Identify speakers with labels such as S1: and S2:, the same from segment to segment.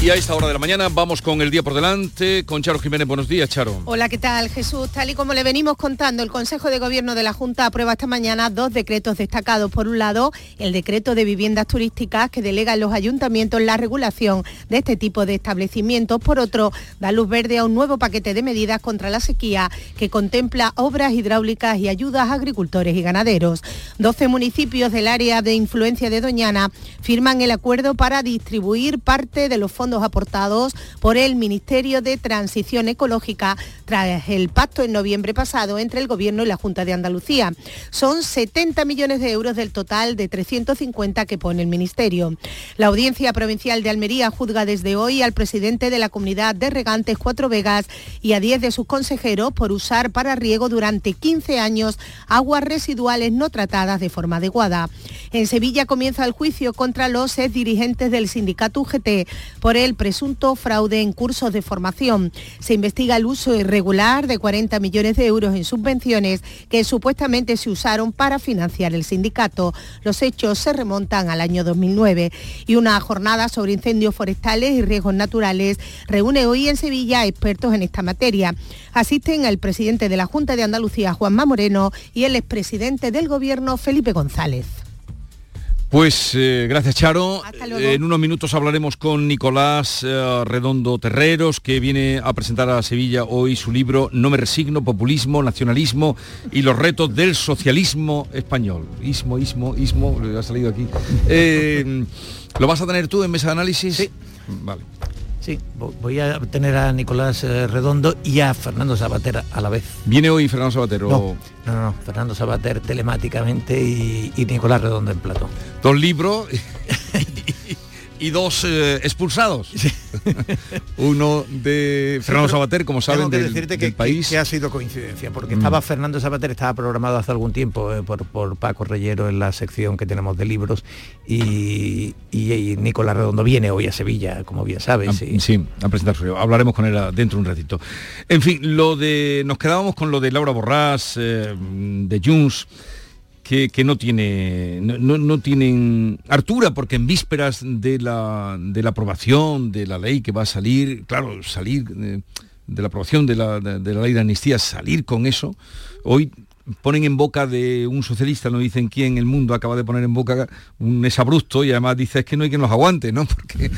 S1: Y a esta hora de la mañana vamos con el día por delante, con Charo Jiménez. Buenos días, Charo.
S2: Hola, ¿qué tal, Jesús? Tal y como le venimos contando, el Consejo de Gobierno de la Junta aprueba esta mañana dos decretos destacados. Por un lado, el decreto de viviendas turísticas que delega a los ayuntamientos la regulación de este tipo de establecimientos. Por otro, da luz verde a un nuevo paquete de medidas contra la sequía que contempla obras hidráulicas y ayudas a agricultores y ganaderos. 12 municipios del área de influencia de Doñana firman el acuerdo para distribuir parte de los fondos aportados por el Ministerio de Transición Ecológica tras el pacto en noviembre pasado entre el Gobierno y la Junta de Andalucía. Son 70 millones de euros del total de 350 que pone el Ministerio. La Audiencia Provincial de Almería juzga desde hoy al presidente de la Comunidad de Regantes Cuatro Vegas y a 10 de sus consejeros por usar para riego durante 15 años aguas residuales no tratadas de forma adecuada. En Sevilla comienza el juicio contra los ex dirigentes del sindicato UGT por el presunto fraude en cursos de formación. Se investiga el uso irregular de 40 millones de euros en subvenciones que supuestamente se usaron para financiar el sindicato. Los hechos se remontan al año 2009 y una jornada sobre incendios forestales y riesgos naturales reúne hoy en Sevilla expertos en esta materia. Asisten el presidente de la Junta de Andalucía, Juanma Moreno, y el expresidente del Gobierno, Felipe González.
S1: Pues eh, gracias Charo. En unos minutos hablaremos con Nicolás eh, Redondo Terreros, que viene a presentar a Sevilla hoy su libro No me resigno, populismo, nacionalismo y los retos del socialismo español. Ismo, ismo, ismo, ha salido aquí. Eh, ¿Lo vas a tener tú en mesa de análisis?
S3: Sí. Vale. Sí, voy a tener a Nicolás eh, Redondo y a Fernando Sabater a la vez.
S1: ¿Viene hoy Fernando Sabater?
S3: No, no, no, Fernando Sabater telemáticamente y, y Nicolás Redondo en plato.
S1: Dos libros y dos eh, expulsados. Uno de Fernando Sabater, como saben, del,
S3: decirte que,
S1: país.
S3: Que, ha sido coincidencia, porque estaba mm. Fernando Sabater, estaba programado hace algún tiempo eh, por, Paco Reyero en la sección que tenemos de libros y, Nicolás Redondo viene hoy a Sevilla, como bien sabes.
S1: Ah, sí, a presentar su libro. Hablaremos con él dentro de un ratito. En fin, lo de. Nos quedábamos con lo de Laura Borrás, eh, de Junts que, no tiene no, tienen hartura porque en vísperas de la, de la aprobación de la ley que va a salir, claro, salir de, la aprobación de la, de la ley de amnistía, salir con eso, hoy ponen en boca de un socialista, no dicen quién el mundo acaba de poner en boca un abrupto y además dice es que no hay quien los aguante, ¿no? Porque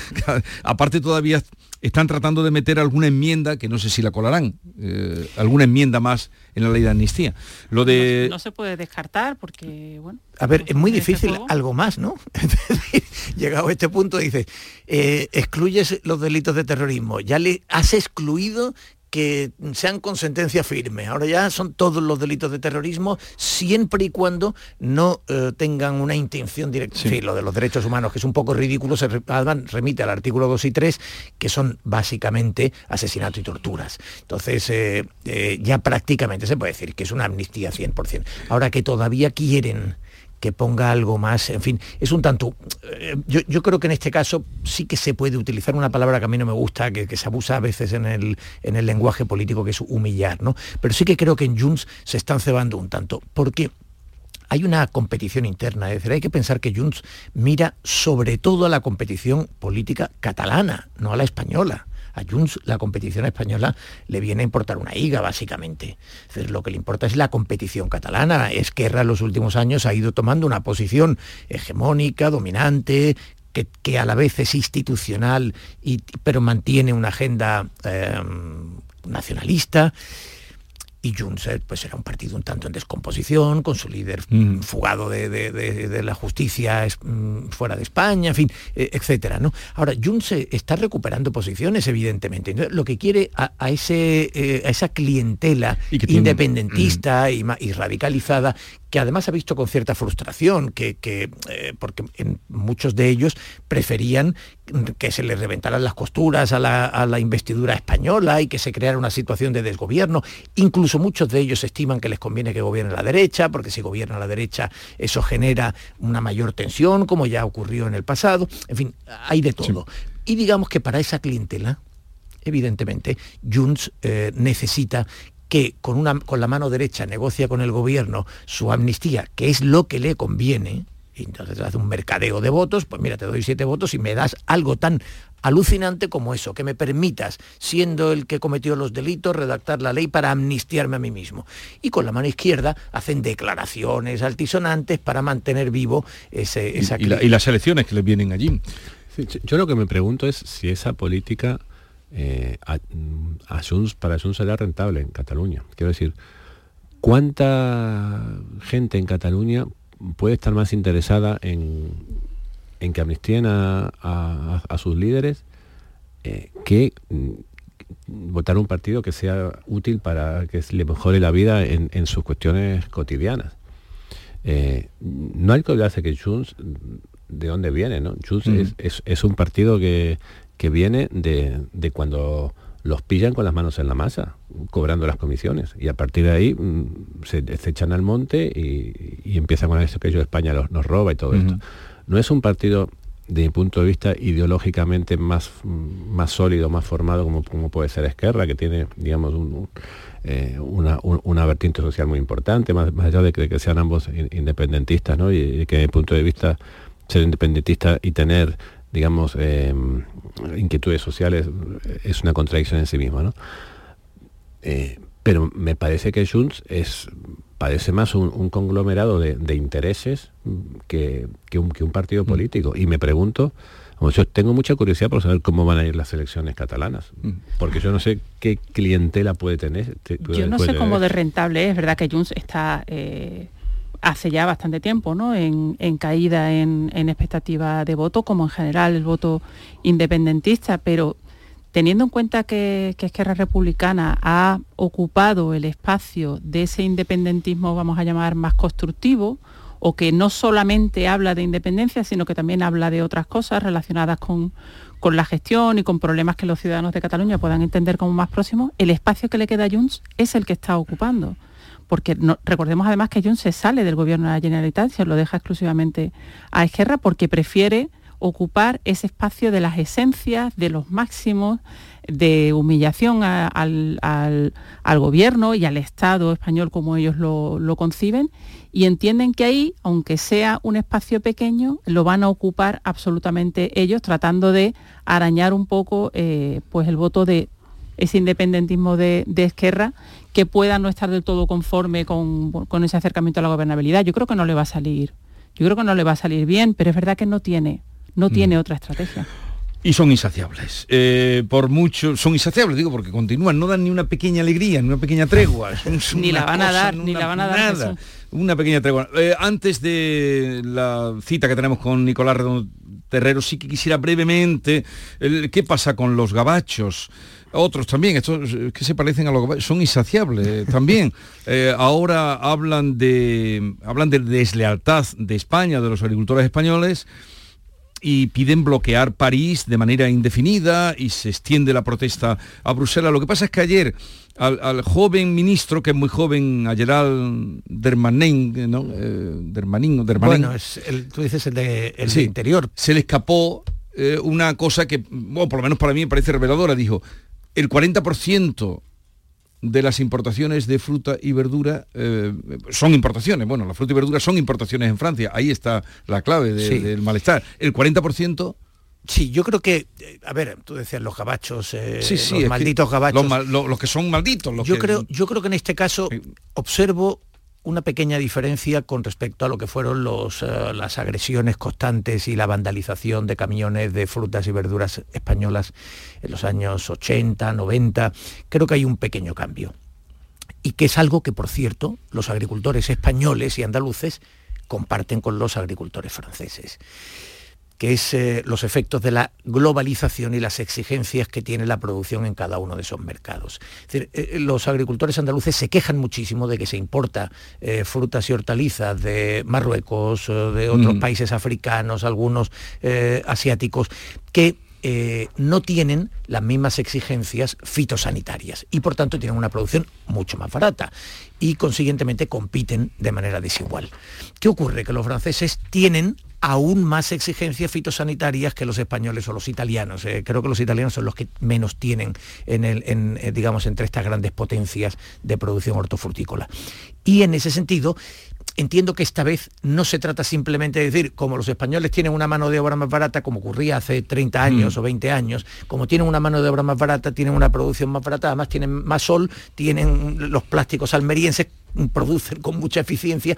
S1: aparte todavía están tratando de meter alguna enmienda, que no sé si la colarán, eh, alguna enmienda más en la ley de amnistía. Lo de...
S4: No, se puede descartar porque, bueno...
S3: A ver, es muy difícil algo más, ¿no? Llegado a este punto, dice, eh, excluyes los delitos de terrorismo, ya le has excluido que sean con sentencia firme. Ahora ya son todos los delitos de terrorismo siempre y cuando no eh, tengan una intención directa. Sí. lo de los derechos humanos, que es un poco ridículo, se remite al artículo 2 y 3, que son básicamente asesinato y torturas. Entonces, eh, eh, ya prácticamente se puede decir que es una amnistía 100%. Ahora que todavía quieren que ponga algo más, en fin, es un tanto... Eh, yo, creo que en este caso sí que se puede utilizar una palabra que a mí no me gusta, que, se abusa a veces en el, en el lenguaje político, que es humillar, ¿no? Pero sí que creo que en Junts se están cebando un tanto, porque hay una competición interna, es decir, hay que pensar que Junts mira sobre todo a la competición política catalana, no a la española a Junts la competición española le viene a importar una higa, básicamente. lo que le importa es la competición catalana. Esquerra en los últimos años ha ido tomando una posición hegemónica, dominante, que, a la vez es institucional, y, pero mantiene una agenda eh, nacionalista y Junts pues era un partido un tanto en descomposición, con su líder mm. fugado de, la justicia mm, fuera de España, en fin, eh, etcétera. ¿no? Ahora, Junts está recuperando posiciones, evidentemente. Lo que quiere a, ese, eh, a esa clientela independentista mm. y, radicalizada que además ha visto con cierta frustración, que, eh, porque en muchos de ellos preferían que se les reventaran las costuras a la, investidura española y que se creara una situación de desgobierno. Incluso muchos de ellos estiman que les conviene que gobierne la derecha, porque si gobierna la derecha eso genera una mayor tensión, como ya ocurrió en el pasado. En fin, hay de todo. Y digamos que para esa clientela, evidentemente, Junts eh, necesita que con, una, con la mano derecha negocia con el gobierno su amnistía, que es lo que le conviene, y entonces hace un mercadeo de votos, pues mira, te doy siete votos y me das algo tan alucinante como eso, que me permitas, siendo el que cometió los delitos, redactar la ley para amnistiarme a mí mismo. Y con la mano izquierda hacen declaraciones altisonantes para mantener vivo ese, esa...
S1: Y, y, las elecciones que les vienen allí.
S5: yo lo que me pregunto es si esa política eh, a, a Junts, para Junts será rentable en Cataluña. Quiero decir, ¿cuánta gente en Cataluña puede estar más interesada en, en que amnistíen a, a, sus líderes eh, que mm, votar un partido que sea útil para que le mejore la vida en, en sus cuestiones cotidianas. Eh, no hay que olvidarse que Junts, ¿de dónde viene? ¿no? Junts mm. es, es, es, un partido que, que viene de, de, cuando los pillan con las manos en la masa, cobrando las comisiones. Y a partir de ahí mm, se, se, echan al monte y, y empiezan con eso que yo España los, nos roba y todo esto no es un partido de mi punto de vista ideológicamente más, más sólido, más formado como, como puede ser Esquerra, que tiene, digamos, eh, una, vertiente social muy importante, más, allá de que, sean ambos independentistas, ¿no? Y, que desde mi punto de vista ser independentista y tener, digamos, eh, inquietudes sociales es una contradicción en sí misma, ¿no? Eh, pero me parece que Junts es parece más un, conglomerado de, intereses que, un, partido mm. político. Y me pregunto, yo tengo mucha curiosidad por saber cómo van a ir las elecciones catalanas, mm. porque yo no sé qué clientela puede tener.
S4: yo no sé cómo de rentable es, verdad que Junts está... Eh, hace ya bastante tiempo, ¿no? En, caída en, expectativa de voto, como en general el voto independentista, pero teniendo en cuenta que, que Esquerra Republicana ha ocupado el espacio de ese independentismo, vamos a llamar, más constructivo, o que no solamente habla de independencia, sino que también habla de otras cosas relacionadas con, la gestión y con problemas que los ciudadanos de Cataluña puedan entender como más próximos, el espacio que le queda a Junts es el que está ocupando. Porque recordemos además que Junts se sale del gobierno de la Generalitat, se lo deja exclusivamente a Esquerra porque prefiere ocupar ese espacio de las esencias, de los máximos, de humillación al, gobierno y al Estado español como ellos lo, conciben. Y entienden que ahí, aunque sea un espacio pequeño, lo van a ocupar absolutamente ellos, tratando de arañar un poco eh, pues el voto de ese independentismo de, Esquerra que pueda no estar del todo conforme con, con ese acercamiento a la gobernabilidad. Yo creo que no le va a salir, yo creo que no le va a salir bien, pero es verdad que no tiene no mm. tiene otra estrategia.
S1: Y son insaciables. Eh, por mucho, son insaciables, digo, porque continúan, no dan ni una pequeña alegría, ni una pequeña tregua.
S4: ni la van a dar, ni la van a dar.
S1: Nada. Una pequeña tregua. Eh, antes de la cita que tenemos con Nicolás Redondo Terrero, sí que quisiera brevemente, ¿qué pasa con los gabachos? Otros también, estos eh, que se parecen a los gabachos, son insaciables también. ahora hablan de, hablan de deslealtad de España, de los agricultores españoles y piden bloquear París de manera indefinida y se extiende la protesta a Bruselas. Lo que pasa es que ayer al, joven ministro, que es muy joven, a Gerald Dermanin, ¿no? Eh, Dermanin,
S3: Bueno, es el, tú dices el de, el interior.
S1: Se le escapó eh, una cosa que, bueno, por lo menos para mí me parece reveladora. Dijo, el 40% de las importaciones de fruta y verdura eh, son importaciones. Bueno, la fruta y verdura son importaciones en Francia. Ahí está la clave del malestar. El 40%...
S3: Sí, yo creo que, eh, a ver, tú decías los gabachos, eh, los malditos gabachos.
S1: Los, que son malditos.
S3: yo, creo, yo creo que en este caso observo una pequeña diferencia con respecto a lo que fueron eh, las agresiones constantes y la vandalización de camiones de frutas y verduras españolas en los años 80, 90. Creo que hay un pequeño cambio. Y que es algo que, por cierto, los agricultores españoles y andaluces comparten con los agricultores franceses que es eh, los efectos de la globalización y las exigencias que tiene la producción en cada uno de esos mercados. Eh, los agricultores andaluces se quejan muchísimo de que se importa eh, frutas y hortalizas de Marruecos, de otros mm. países africanos, algunos asiáticos, que eh, no tienen las mismas exigencias fitosanitarias y por tanto tienen una producción mucho más barata y consiguientemente compiten de manera desigual. ¿Qué ocurre? Que los franceses tienen aún más exigencias fitosanitarias que los españoles o los italianos. Eh, creo que los italianos son los que menos tienen en el, eh, digamos, entre estas grandes potencias de producción hortofrutícola. Y en ese sentido, entiendo que esta vez no se trata simplemente de decir, como los españoles tienen una mano de obra más barata, como ocurría hace 30 años mm. o 20 años, como tienen una mano de obra más barata, tienen una producción más barata, además tienen más sol, tienen los plásticos almerienses, producen con mucha eficiencia.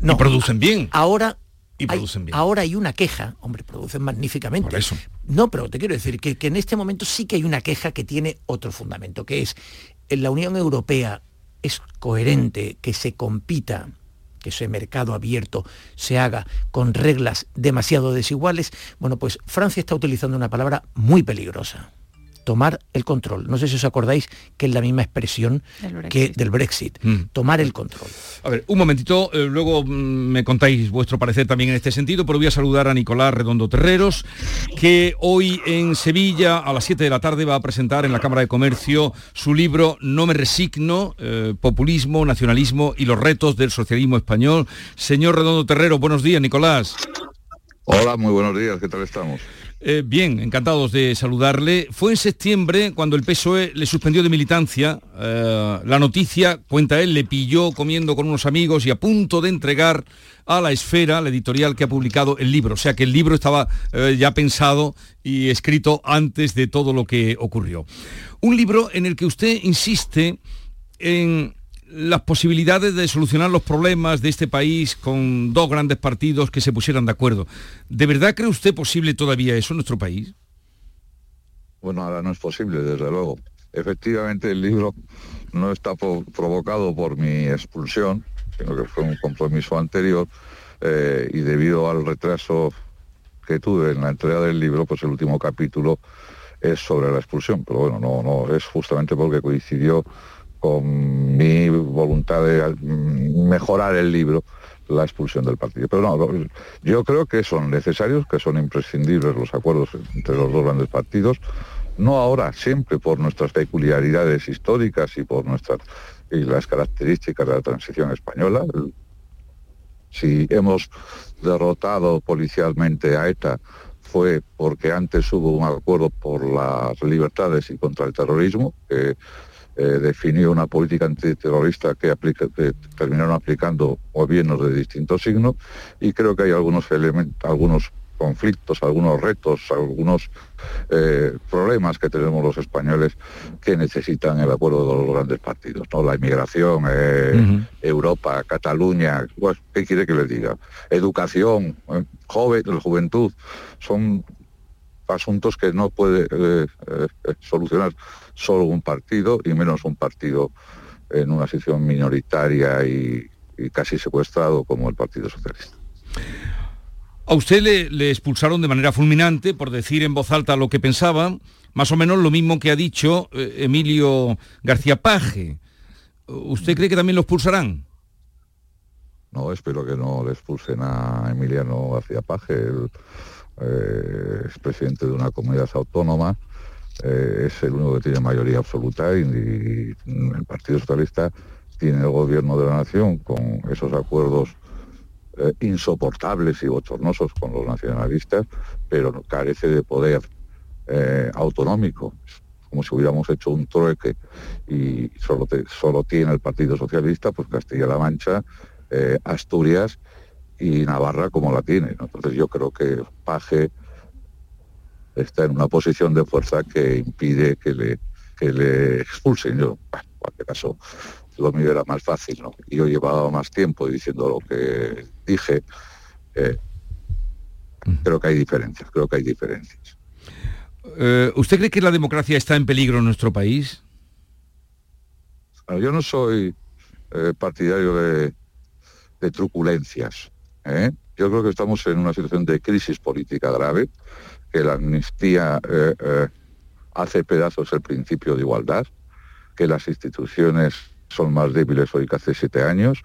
S1: No, y producen bien.
S3: Ahora
S1: y producen bien.
S3: Ahora hay una queja, hombre, producen magníficamente.
S1: Por eso.
S3: No, pero te quiero decir que, que, en este momento sí que hay una queja que tiene otro fundamento, que es en la Unión Europea es coherente que se compita, que ese mercado abierto se haga con reglas demasiado desiguales. Bueno, pues Francia está utilizando una palabra muy peligrosa tomar el control. No sé si os acordáis que es la misma expresión que del Brexit, mm. tomar el control.
S1: A ver, un momentito, eh, luego mm, me contáis vuestro parecer también en este sentido, pero voy a saludar a Nicolás Redondo Terreros, que hoy en Sevilla a las 7 de la tarde va a presentar en la Cámara de Comercio su libro No me resigno, eh, populismo, nacionalismo y los retos del socialismo español. Señor Redondo Terreros, buenos días, Nicolás.
S6: Hola, muy buenos días, ¿qué tal estamos?
S1: Eh, bien, encantados de saludarle. Fue en septiembre cuando el PSOE le suspendió de militancia. Eh, la noticia, cuenta él, le pilló comiendo con unos amigos y a punto de entregar a la esfera, la editorial que ha publicado el libro. O sea que el libro estaba eh, ya pensado y escrito antes de todo lo que ocurrió. Un libro en el que usted insiste en las posibilidades de solucionar los problemas de este país con dos grandes partidos que se pusieran de acuerdo. ¿De verdad cree usted posible todavía eso en nuestro país?
S6: Bueno, ahora no es posible, desde luego. Efectivamente, el libro no está provocado por mi expulsión, sino que fue un compromiso anterior eh, y debido al retraso que tuve en la entrega del libro, pues el último capítulo es sobre la expulsión. Pero bueno, no, no es justamente porque coincidió con mi voluntad de mejorar el libro la expulsión del partido. Pero no, yo creo que son necesarios, que son imprescindibles los acuerdos entre los dos grandes partidos, no ahora, siempre por nuestras peculiaridades históricas y por nuestras y las características de la transición española. Si hemos derrotado policialmente a ETA fue porque antes hubo un acuerdo por las libertades y contra el terrorismo, que eh, definió una política antiterrorista que, aplica, terminaron aplicando gobiernos de distintos signos y creo que hay algunos elementos, algunos conflictos, algunos retos, algunos eh, problemas que tenemos los españoles que necesitan el acuerdo de los grandes partidos, ¿no? La inmigración, eh, Europa, Cataluña, pues, ¿qué quiere que le diga? Educación, joven, juventud, son asuntos que no puede solucionar solo un partido y menos un partido en una situación minoritaria y, casi secuestrado como el Partido Socialista.
S1: A usted le, expulsaron de manera fulminante por decir en voz alta lo que pensaba, más o menos lo mismo que ha dicho eh, Emilio García Paje. ¿Usted cree que también lo expulsarán?
S6: No, espero que no le expulsen a Emiliano García Paje. Eh, es presidente de una comunidad autónoma eh, es el único que tiene mayoría absoluta y, el Partido Socialista tiene el gobierno de la nación con esos acuerdos eh, insoportables y bochornosos con los nacionalistas, pero carece de poder autonómico, como si hubiéramos hecho un trueque y solo, solo tiene el Partido Socialista, pues Castilla-La Mancha, Asturias y Navarra como la tiene. Entonces yo creo que Paje está en una posición de fuerza que impide que le, que le expulsen. Yo, en cualquier caso, lo mío era más fácil, ¿no? Y yo llevaba más tiempo diciendo lo que dije. Eh, creo que hay diferencias, creo que hay diferencias.
S1: Eh, ¿Usted cree que la democracia está en peligro en nuestro país?
S6: yo no soy eh, partidario de, de truculencias. Yo creo que estamos en una situación de crisis política grave que la amnistía eh, eh, hace pedazos el principio de igualdad, que las instituciones son más débiles hoy que hace siete años,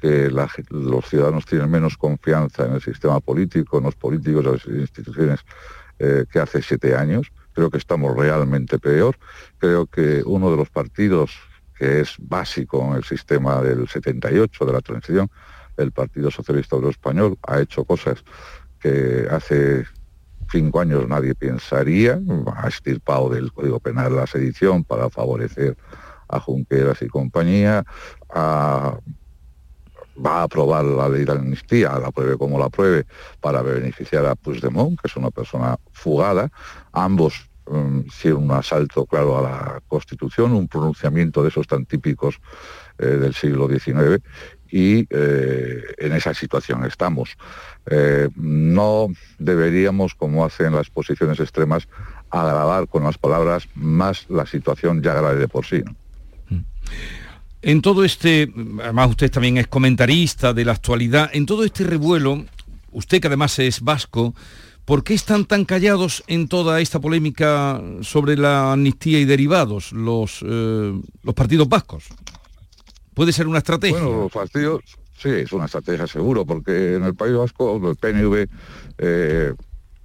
S6: que los ciudadanos tienen menos confianza en el sistema político, en los políticos, en las instituciones eh, que hace siete años. Creo que estamos realmente peor. Creo que uno de los partidos que es básico en el sistema del 78 de la transición, el Partido Socialista Obrero Español, ha hecho cosas que hace cinco años nadie pensaría, ha estirpado del Código Penal la sedición para favorecer a Junqueras y compañía, va a aprobar la ley de amnistía, la pruebe como la pruebe, para beneficiar a Puigdemont, que es una persona fugada. Ambos um, hicieron un asalto, claro, a la Constitución, un pronunciamiento de esos tan típicos eh, del siglo XIX, y eh, en esa situación estamos. Eh, no deberíamos, como hacen las posiciones extremas, agravar con las palabras más la situación ya grave de por sí.
S1: En todo este, además usted también es comentarista de la actualidad, en todo este revuelo, usted que además es vasco, ¿por qué están tan callados en toda esta polémica sobre la amnistía y derivados los, eh, los partidos vascos? ¿Puede ser una estrategia?
S6: Bueno, partidos, sí, es una estrategia seguro, porque en el País Vasco el PNV eh,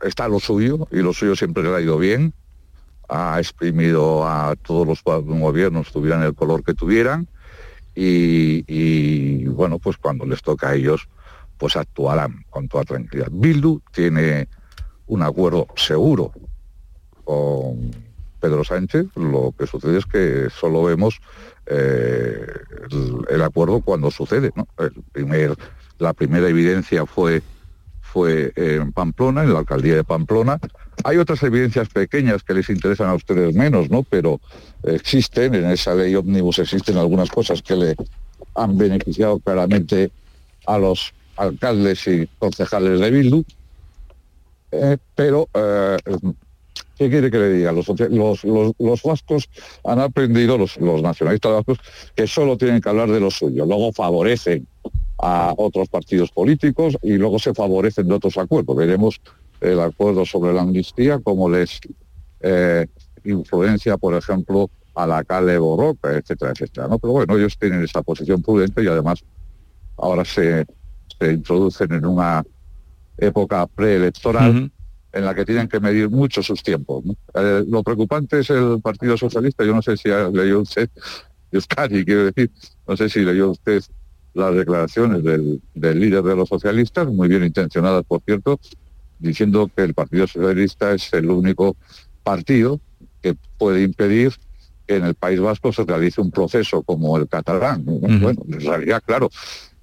S6: está lo suyo y lo suyo siempre le ha ido bien. Ha exprimido a todos los gobiernos, tuvieran el color que tuvieran, y, bueno, pues cuando les toca a ellos, pues actuarán con toda tranquilidad. Bildu tiene un acuerdo seguro con Pedro Sánchez, lo que sucede es que solo vemos eh, el, acuerdo cuando sucede. El primer, la primera evidencia fue, fue en Pamplona, en la alcaldía de Pamplona. Hay otras evidencias pequeñas que les interesan a ustedes menos, ¿no? pero existen, en esa ley ómnibus existen algunas cosas que le han beneficiado claramente a los alcaldes y concejales de Bildu, eh, pero eh, ¿qué quiere que le diga? Los, los, vascos han aprendido, los, nacionalistas vascos, que solo tienen que hablar de lo suyo, luego favorecen a otros partidos políticos y luego se favorecen de otros acuerdos. Veremos el acuerdo sobre la amnistía, como les eh, influencia, por ejemplo, a la Cale Borroca, etcétera, etcétera. ¿no? Pero bueno, ellos tienen esa posición prudente y además ahora se, introducen en una época preelectoral en la que tienen que medir mucho sus tiempos. Eh, lo preocupante es el Partido Socialista, yo no sé si ha leído usted, Euskadi, quiero decir, no sé si leyó usted las declaraciones del, del líder de los socialistas, muy bien intencionadas, por cierto, diciendo que el Partido Socialista es el único partido que puede impedir que en el País Vasco se realice un proceso como el catalán. Bueno, en realidad, claro,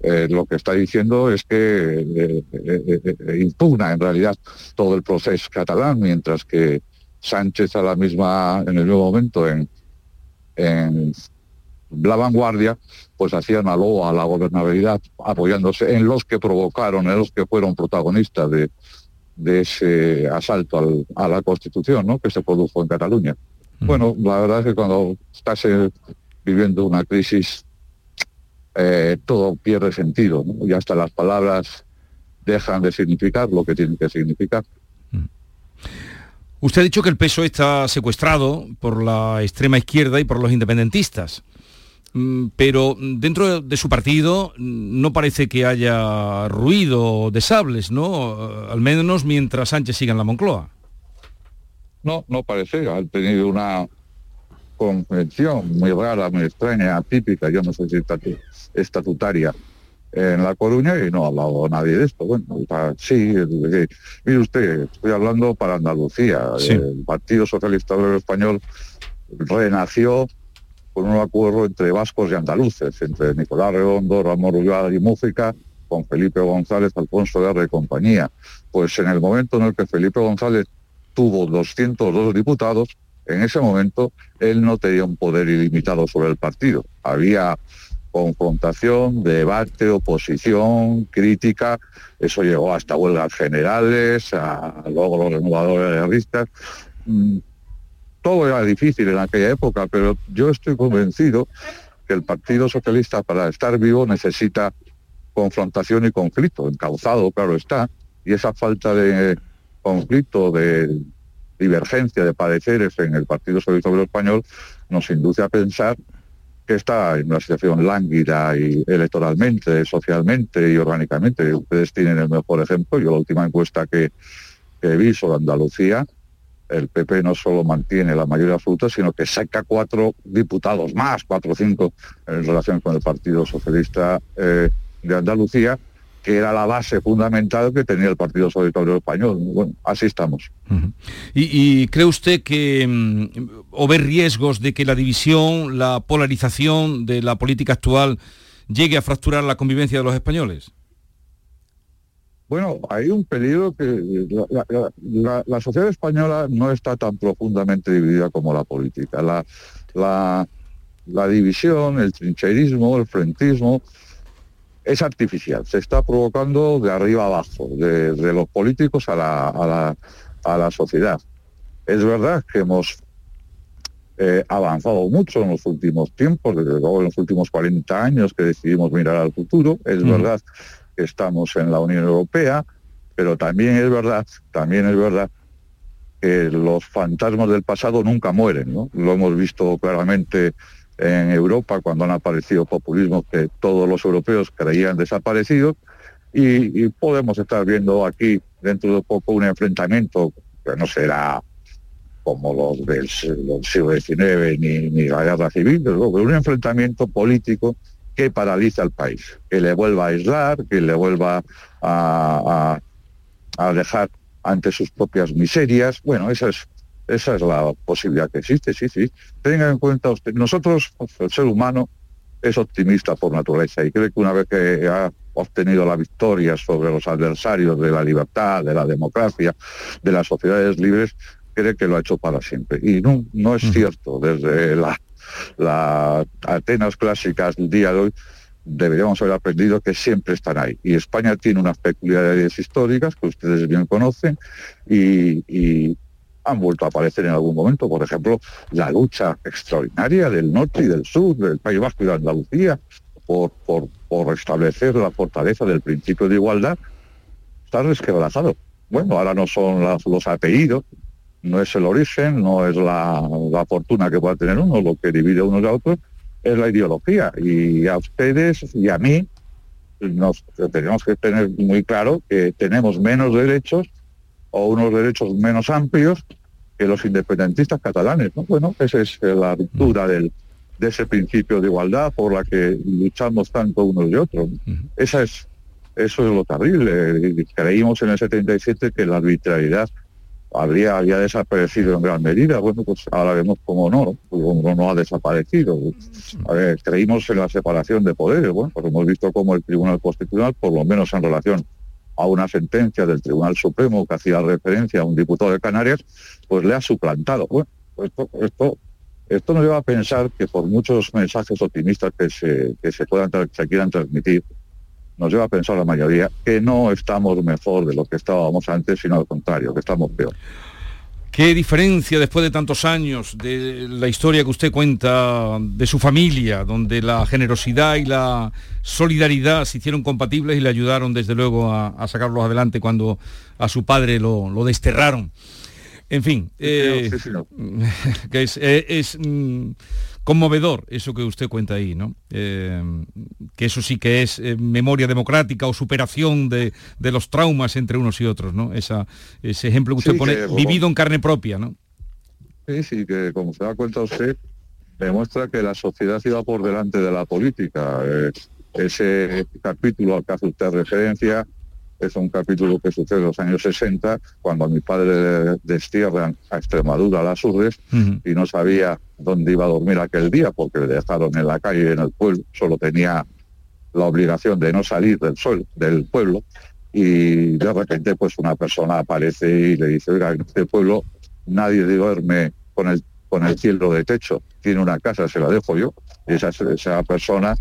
S6: eh, lo que está diciendo es que eh, eh, impugna en realidad todo el proceso catalán, mientras que Sánchez a la misma, en el mismo momento en, en la vanguardia, pues hacían a a la gobernabilidad, apoyándose en los que provocaron, en los que fueron protagonistas de, de ese asalto a la Constitución ¿no? que se produjo en Cataluña. Mm. Bueno, la verdad es que cuando estás eh, viviendo una crisis, eh, todo pierde sentido y hasta las palabras dejan de significar lo que tienen que significar. Mm.
S1: Usted ha dicho que el peso está secuestrado por la extrema izquierda y por los independentistas. Mm, pero dentro de su partido mm, no parece que haya ruido de sables, ¿no? Al menos mientras Sánchez siga en la Moncloa.
S6: No, no parece. Han tenido una convención muy rara, muy extraña, atípica, yo no sé si estatutaria, en La Coruña y no ha hablado nadie de esto. Bueno, sí, mire usted, estoy hablando para Andalucía. El Partido Socialista Obrero Español renació con un acuerdo entre vascos y andaluces, entre Nicolás Redondo, Ramón Rubial y Música, con Felipe González, Alfonso Guerra y compañía. Pues en el momento en el que Felipe González tuvo 202 diputados, en ese momento él no tenía un poder ilimitado sobre el partido. Había confrontación, debate, oposición, crítica, eso llegó hasta huelgas generales, a, luego los renovadores guerristas. Mm, todo era difícil en aquella época, pero yo estoy convencido que el Partido Socialista para estar vivo necesita confrontación y conflicto, encauzado, claro está, y esa falta de conflicto, de divergencia de pareceres en el Partido Socialista Obrero Español nos induce a pensar que está en una situación lánguida y electoralmente, socialmente y orgánicamente. Ustedes tienen el mejor ejemplo. Yo la última encuesta que, que vi sobre Andalucía el PP no solo mantiene la mayoría absoluta, sino que saca cuatro diputados más, cuatro o cinco, en relación con el Partido Socialista eh, de Andalucía, que era la base fundamental que tenía el Partido Socialista Español. Bueno, así estamos.
S1: ¿Y, cree usted que mm, o ve riesgos de que la división, la polarización de la política actual llegue a fracturar la convivencia de los españoles?
S6: Bueno, hay un peligro que la, sociedad española no está tan profundamente dividida como la política. La, la división, el trincherismo, el frentismo, es artificial, se está provocando de arriba abajo, de, los políticos a la, a, la, sociedad. Es verdad que hemos eh, avanzado mucho en los últimos tiempos, desde luego en los últimos 40 años que decidimos mirar al futuro, es verdad que estamos en la Unión Europea, pero también es verdad, también es verdad que los fantasmas del pasado nunca mueren, ¿no? Lo hemos visto claramente en Europa cuando han aparecido populismos que todos los europeos creían desaparecidos y, podemos estar viendo aquí dentro de poco un enfrentamiento que no será como los del, siglo XIX ni, ni la guerra civil, pero un enfrentamiento político que paraliza al país, que le vuelva a aislar, que le vuelva a, a, dejar ante sus propias miserias. Bueno, esa es esa es la posibilidad que existe, sí, sí. Tenga en cuenta usted, nosotros, el ser humano, es optimista por naturaleza y cree que una vez que ha obtenido la victoria sobre los adversarios de la libertad, de la democracia, de las sociedades libres, cree que lo ha hecho para siempre. Y no, no es cierto. Desde la, la Atenas clásicas del día de hoy, deberíamos haber aprendido que siempre están ahí. Y España tiene unas peculiaridades históricas que ustedes bien conocen y, han vuelto a aparecer en algún momento. Por ejemplo, la lucha extraordinaria del norte y del sur, del País Vasco y de Andalucía, por, por, por establecer la fortaleza del principio de igualdad, está resquebrajado. Bueno, ahora no son los apellidos, no es el origen, no es la, la, fortuna que pueda tener uno, lo que divide unos a otros, es la ideología. Y a ustedes y a mí nos tenemos que tener muy claro que tenemos menos derechos o unos derechos menos amplios que los independentistas catalanes. ¿no? Bueno, esa es la ruptura del, de ese principio de igualdad por la que luchamos tanto unos y otros. Esa es, eso es lo terrible. Creímos en el 77 que la arbitrariedad habría, había desaparecido en gran medida. Bueno, pues ahora vemos cómo no, cómo no ha desaparecido. creímos en la separación de poderes. Bueno, pues hemos visto cómo el Tribunal Constitucional, por lo menos en relación a una sentencia del Tribunal Supremo que hacía referencia a un diputado de Canarias, pues le ha suplantado. Bueno, esto, esto, esto nos lleva a pensar que por muchos mensajes optimistas que se, que se puedan se quieran transmitir, nos lleva a pensar la mayoría que no estamos mejor de lo que estábamos antes, sino al contrario, que estamos peor.
S1: ¿Qué diferencia después de tantos años de la historia que usted cuenta de su familia, donde la generosidad y la solidaridad se hicieron compatibles y le ayudaron desde luego a, sacarlos adelante cuando a su padre lo, desterraron? En fin, eh, que es, eh, mm, conmovedor eso que usted cuenta ahí, ¿no? Eh, que eso sí que es eh, memoria democrática o superación de, los traumas entre unos y otros, ¿no? Esa, ese ejemplo que usted pone vivido en carne propia, ¿no?
S6: Sí, sí, que como se da cuenta usted, demuestra que la sociedad iba por delante de la política. Eh, ese capítulo al que hace usted referencia es un capítulo que sucede en los años 60, cuando mi padre destierra a Extremadura, a las Urdes, y no sabía dónde iba a dormir aquel día, porque le dejaron en la calle, en el pueblo, solo tenía la obligación de no salir del sol, del pueblo, y de repente pues una persona aparece y le dice, oiga, en este pueblo nadie duerme con el, con el cielo de techo, tiene una casa, se la dejo yo, y esa, esa persona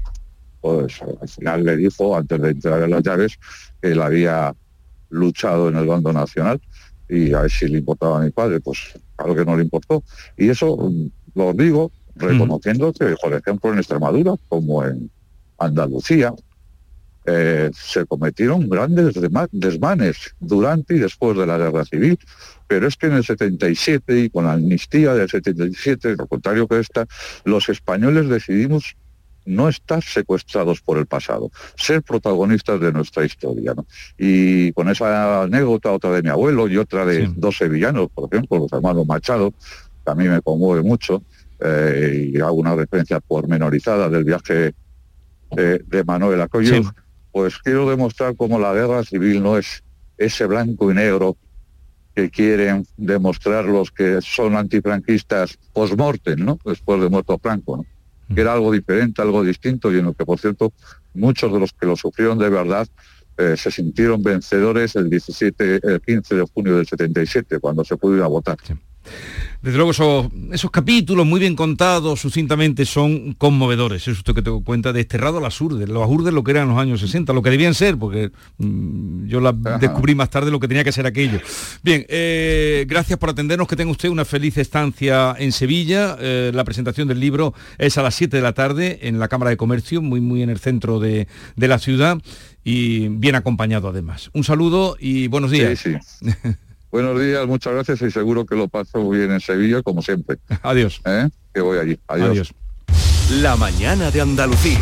S6: pues al final le dijo, antes de entregar las llaves, que él había luchado en el bando nacional y a ver si le importaba a mi padre, pues claro que no le importó. Y eso lo digo reconociendo que, por ejemplo, en Extremadura, como en Andalucía, eh, se cometieron grandes desmanes durante y después de la guerra civil, pero es que en el 77 y con la amnistía del 77, lo contrario que esta, los españoles decidimos no estar secuestrados por el pasado, ser protagonistas de nuestra historia. Y con esa anécdota, otra de mi abuelo y otra de dos sevillanos, por ejemplo, los hermanos Machado, que a mí me conmueve mucho, eh, y hago una referencia pormenorizada del viaje de Manuel Acoyo, pues quiero demostrar cómo la guerra civil no es ese blanco y negro que quieren demostrar los que son antifranquistas post-mortem, ¿no? Después de muerto Franco, ¿no? que era algo diferente, algo distinto y en lo que, por cierto, muchos de los que lo sufrieron de verdad eh, se sintieron vencedores el 17, el 15 de junio del 77, cuando se pudo ir a votar.
S1: Desde luego esos, capítulos muy bien contados, sucintamente, son conmovedores. Es usted que tengo cuenta, desterrado a las urdes, los urdes lo que eran los años 60, lo que debían ser, porque mm, yo la descubrí más tarde lo que tenía que ser aquello. Bien, eh, gracias por atendernos, que tenga usted una feliz estancia en Sevilla. Eh, la presentación del libro es a las 7 de la tarde en la Cámara de Comercio, muy, muy en el centro de, la ciudad y bien acompañado además. Un saludo y buenos días.
S6: Sí, sí. Buenos días, muchas gracias y seguro que lo paso bien en Sevilla, como siempre.
S1: Adiós.
S6: ¿Eh? Que voy allí. Adiós.
S7: La mañana de Andalucía.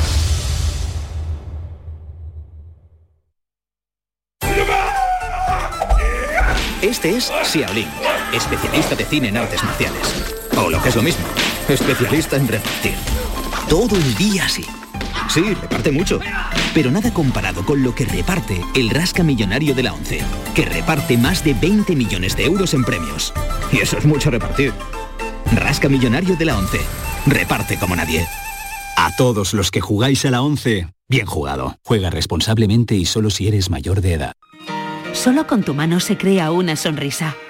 S7: Este es Xiaolin, especialista de cine en artes marciales. O lo que es lo mismo, especialista en repartir. Todo el día así Sí, reparte mucho. Pero nada comparado con lo que reparte el Rasca Millonario de la ONCE, que reparte más de 20 millones de euros en premios. Y eso es mucho repartir. Rasca Millonario de la ONCE. Reparte como nadie. A todos los que jugáis a la ONCE, bien jugado. Juega responsablemente y solo si eres mayor de edad.
S8: Solo con tu mano se crea una sonrisa.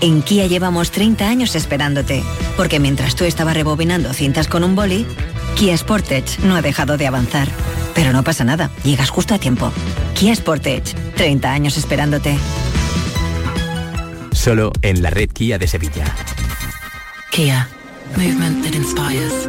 S9: En Kia llevamos 30 años esperándote, porque mientras tú estabas rebobinando cintas con un boli, Kia Sportage no ha dejado de avanzar. Pero no pasa nada, llegas justo a tiempo. Kia Sportage, 30 años esperándote.
S7: Solo en la red Kia de Sevilla.
S9: Kia, movement that inspires.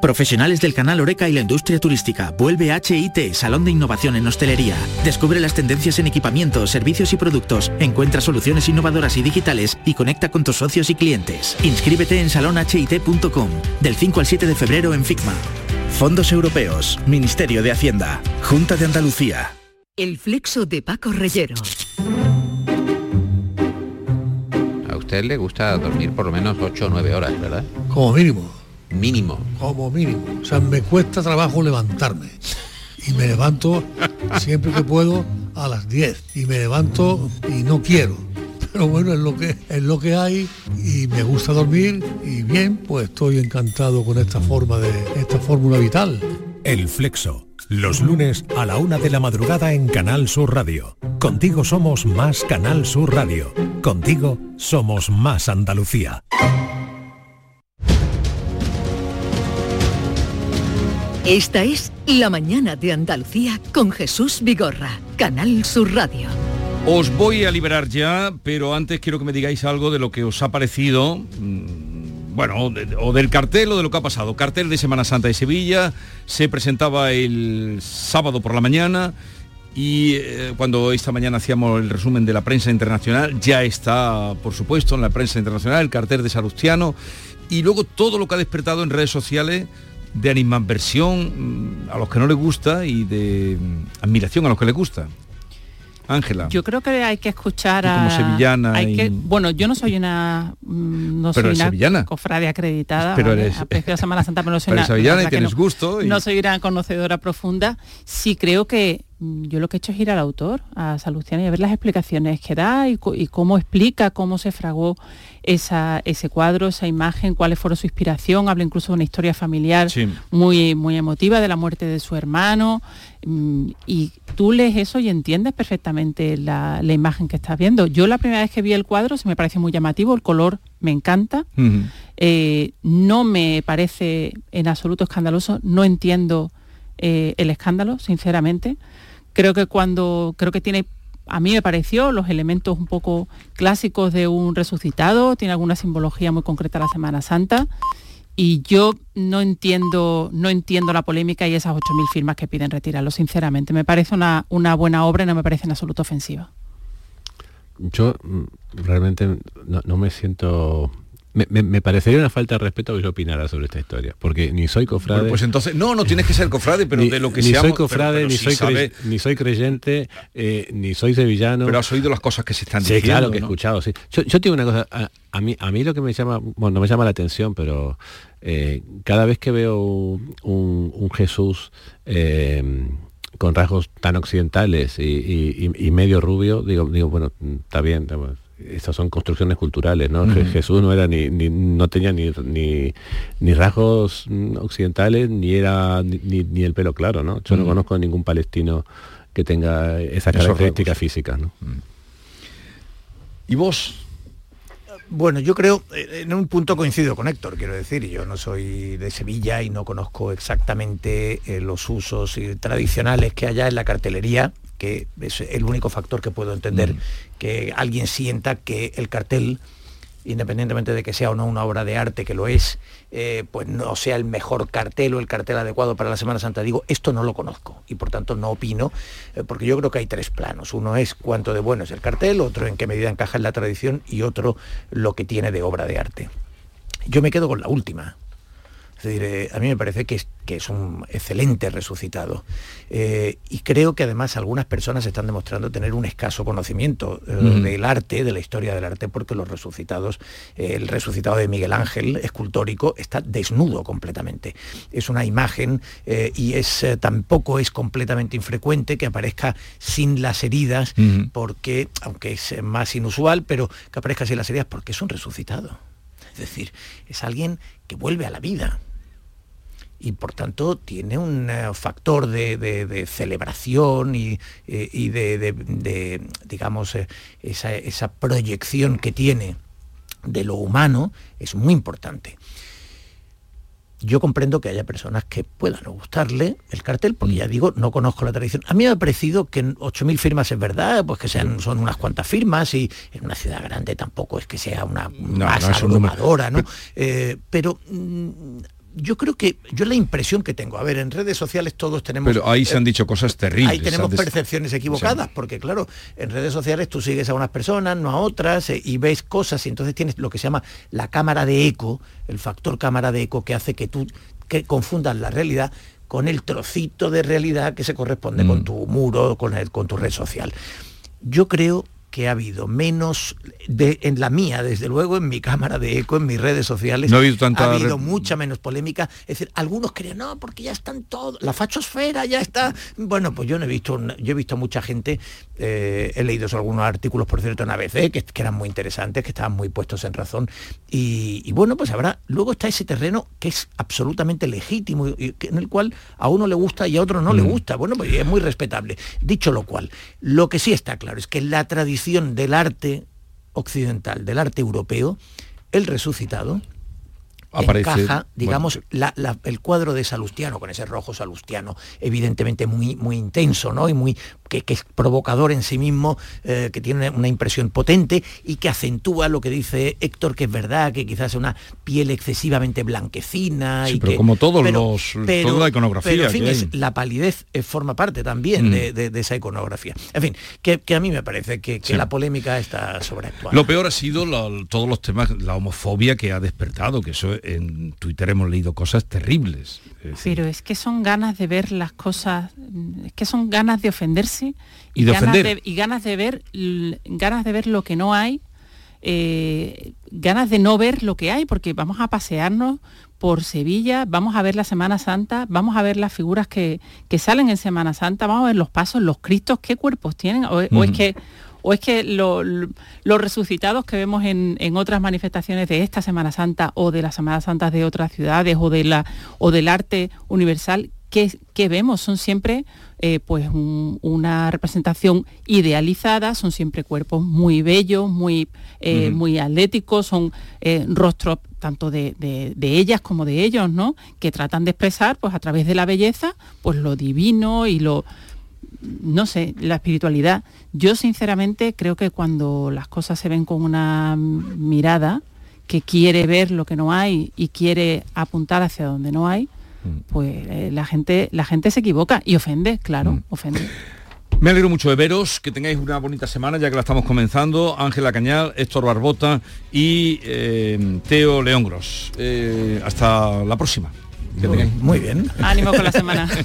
S10: Profesionales del canal Oreca y la industria turística. Vuelve HIT, Salón de Innovación en Hostelería. Descubre las tendencias en equipamiento, servicios y productos. Encuentra soluciones innovadoras y digitales y conecta con tus socios y clientes. Inscríbete en salonhit.com del 5 al 7 de febrero en FICMA. Fondos Europeos, Ministerio de Hacienda, Junta de Andalucía.
S11: El flexo de Paco Reyero.
S12: A usted le gusta dormir por lo menos 8 o 9 horas, ¿verdad?
S13: Como mínimo
S12: Mínimo.
S13: Como mínimo. O sea, me cuesta trabajo levantarme. Y me levanto siempre que puedo a las 10. Y me levanto y no quiero. Pero bueno, es lo que es lo que hay y me gusta dormir y bien, pues estoy encantado con esta forma de esta fórmula vital.
S14: El Flexo. Los lunes a la una de la madrugada en Canal Sur Radio. Contigo somos más Canal Sur Radio. Contigo somos más Andalucía.
S11: Esta es La Mañana de Andalucía con Jesús Vigorra, Canal Sur Radio.
S1: Os voy a liberar ya, pero antes quiero que me digáis algo de lo que os ha parecido, mm, bueno, o del cartel o de lo que ha pasado. Cartel de Semana Santa de Sevilla, se presentaba el sábado por la mañana y eh, cuando esta mañana hacíamos el resumen de la prensa internacional, ya está, por supuesto, en la prensa internacional el cartel de Salustiano y luego todo lo que ha despertado en redes sociales de animadversión mm, a los que no les gusta y de mm, admiración a los que les gusta. Ángela.
S4: Yo creo que hay que escuchar
S1: a... Como sevillana.
S4: bueno, yo no soy una... Mm, no soy una
S1: sevillana.
S4: cofrade acreditada.
S1: Pero eres...
S4: Aprecio Semana Santa, pero no soy
S1: pero sevillana y tienes gusto.
S4: No soy una conocedora profunda. Sí creo que yo lo que he hecho es ir al autor, a Salustiano, y a ver las explicaciones que da y, cómo explica cómo se fragó ese cuadro, esa imagen, cuáles fueron su inspiración. Habla incluso de una historia familiar muy, muy emotiva de la muerte de su hermano. Mm, y tú lees eso y entiendes perfectamente la, imagen que estás viendo. Yo la primera vez que vi el cuadro se me pareció muy llamativo, el color me encanta. Eh, no me parece en absoluto escandaloso, no entiendo eh, el escándalo, sinceramente. Creo que cuando, creo que tiene, a mí me pareció los elementos un poco clásicos de un resucitado, tiene alguna simbología muy concreta la Semana Santa. Y yo no entiendo, no entiendo la polémica y esas 8.000 firmas que piden retirarlo, sinceramente. Me parece una, una buena obra y no me parece en absoluto ofensiva.
S5: Yo mm, realmente no me siento me, parecería una falta de respeto que yo opinara sobre esta historia, porque ni soy cofrade.
S1: pues entonces, no, no tienes que ser cofrade, pero de lo que
S5: ni
S1: soy
S5: cofrade, ni, soy ni soy creyente, eh, ni soy sevillano.
S1: Pero has oído las cosas que se están
S5: sí,
S1: diciendo.
S5: claro que he escuchado, sí. Yo, yo tengo una cosa, a, mí, a mí lo que me llama, bueno, no me llama la atención, pero eh, cada vez que veo un, Jesús eh, con rasgos tan occidentales y, medio rubio, digo, digo, bueno, está bien, estas son construcciones culturales, ¿no? Jesús no era ni, no tenía ni, ni, rasgos occidentales, ni era ni, el pelo claro, ¿no? Yo no conozco a ningún palestino que tenga esas características físicas, ¿no?
S1: ¿Y vos?
S3: Bueno, yo creo, eh, en un punto coincido con Héctor, quiero decir, yo no soy de Sevilla y no conozco exactamente eh, los usos tradicionales que haya en la cartelería, que es el único factor que puedo entender, mm. que alguien sienta que el cartel independientemente de que sea o no una obra de arte, que lo es, eh, pues no sea el mejor cartel o el cartel adecuado para la Semana Santa. Digo, esto no lo conozco y por tanto no opino, eh, porque yo creo que hay tres planos. Uno es cuánto de bueno es el cartel, otro en qué medida encaja en la tradición y otro lo que tiene de obra de arte. Yo me quedo con la última. Es decir, eh, a mí me parece que es, que es un excelente resucitado. Eh, y creo que además algunas personas están demostrando tener un escaso conocimiento eh, del arte, de la historia del arte, porque los resucitados, el resucitado de Miguel Ángel, escultórico, está desnudo completamente. Es una imagen y es tampoco es completamente infrecuente que aparezca sin las heridas, porque, aunque es más inusual, pero que aparezca sin las heridas porque es un resucitado. Es decir, es alguien que vuelve a la vida y por tanto tiene un eh, factor de, celebración y, eh, de, digamos, eh, esa, proyección que tiene de lo humano es muy importante. Yo comprendo que haya personas que puedan no gustarle el cartel, porque ya digo, no conozco la tradición. A mí me ha parecido que 8.000 firmas es verdad, pues que sean, son unas cuantas firmas y en una ciudad grande tampoco es que sea una masa abrumadora, ¿no? pero mm, yo creo que yo la impresión que tengo, a ver, en redes sociales todos tenemos...
S1: Pero ahí se han dicho cosas terribles.
S3: Ahí tenemos percepciones equivocadas, porque claro, en redes sociales tú sigues a unas personas, no a otras, eh, y ves cosas, y entonces tienes lo que se llama la cámara de eco, el factor cámara de eco que hace que tú que confundas la realidad con el trocito de realidad que se corresponde con mm. tu muro, con, el, con tu red social. Yo creo que ha habido menos de, en la mía, desde luego, en mi cámara de eco, en mis redes sociales,
S1: no ha habido, tanta
S3: ha habido mucha menos polémica. Es decir, algunos creen, no, porque ya están todos, la fachosfera ya está. Bueno, pues yo no he visto, yo he visto mucha gente, eh, he leído algunos artículos, por cierto, en ABC, que, que, eran muy interesantes, que estaban muy puestos en razón. Y, bueno, pues habrá, luego está ese terreno que es absolutamente legítimo, y, en el cual a uno le gusta y a otro no le mm. gusta. Bueno, pues es muy respetable. Dicho lo cual, lo que sí está claro es que la tradición del arte occidental, del arte europeo, el resucitado, encaja, digamos, el cuadro de Salustiano, con ese rojo salustiano, evidentemente muy, muy intenso, ¿no? Y muy, que, es provocador en sí mismo, eh, que tiene una impresión potente y que acentúa lo que dice Héctor, que es verdad, que quizás es una piel excesivamente blanquecina. y
S1: pero como todos los, toda la iconografía.
S3: Pero, en fin, la palidez eh, forma parte también mm. de, esa iconografía. En fin, que, a mí me parece que, la polémica está sobreactuada.
S1: Lo peor ha sido todos los temas, la homofobia que ha despertado, que eso en Twitter hemos leído cosas terribles.
S4: Pero es que son ganas de ver las cosas, es que son ganas de ofenderse
S1: y, de
S4: ganas, de, y ganas de ver ganas de ver lo que no hay eh, ganas de no ver lo que hay, porque vamos a pasearnos por Sevilla, vamos a ver la Semana Santa, vamos a ver las figuras que, que salen en Semana Santa, vamos a ver los pasos, los cristos, qué cuerpos tienen, o, o es que o es que lo- lo- los resucitados que vemos en, en otras manifestaciones de esta Semana Santa o de las Semanas Santas de otras ciudades o, de la, o del arte universal, ¿qué, qué vemos? Son siempre eh, pues un- una representación idealizada, son siempre cuerpos muy bellos, muy, eh, muy atléticos, son eh, rostros tanto de, de- de ellas como de ellos, ¿no? Que tratan de expresar pues a través de la belleza pues lo divino y lo no sé, la espiritualidad. Yo sinceramente creo que cuando las cosas se ven con una mirada que quiere ver lo que no hay y quiere apuntar hacia donde no hay, pues eh, la gente la gente se equivoca y ofende, claro, ofende.
S1: Me alegro mucho de veros, que tengáis una bonita semana ya que la estamos comenzando. Ángela Cañal, Héctor Barbota y eh, Teo León Gros. Eh, hasta la próxima. Que
S3: Muy bien.
S4: Ánimo con la semana.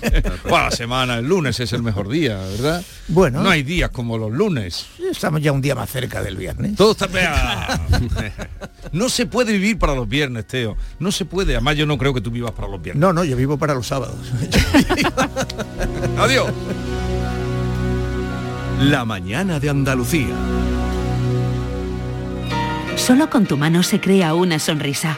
S1: Bueno, la semana, el lunes es el mejor día, ¿verdad?
S3: Bueno.
S1: No hay días como los lunes.
S3: Estamos ya un día más cerca del viernes.
S1: Todo está... ¡Ah! No se puede vivir para los viernes, Teo. No se puede. Además, yo no creo que tú vivas para los viernes.
S3: No, no, yo vivo para los sábados.
S1: Adiós.
S14: La mañana de Andalucía.
S8: Solo con tu mano se crea una sonrisa.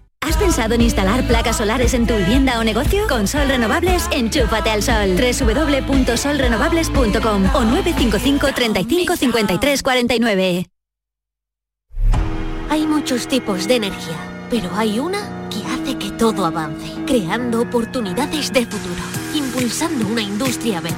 S15: ¿Has pensado en instalar placas solares en tu vivienda o negocio? Con Sol Renovables, enchúfate al sol. www.solrenovables.com o 955 35 53 49. Hay muchos tipos de energía, pero hay una que hace que todo avance, creando oportunidades de futuro, impulsando una industria verde,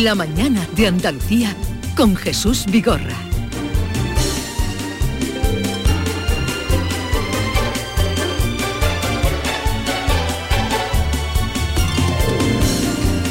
S11: La mañana de Andalucía con Jesús Vigorra.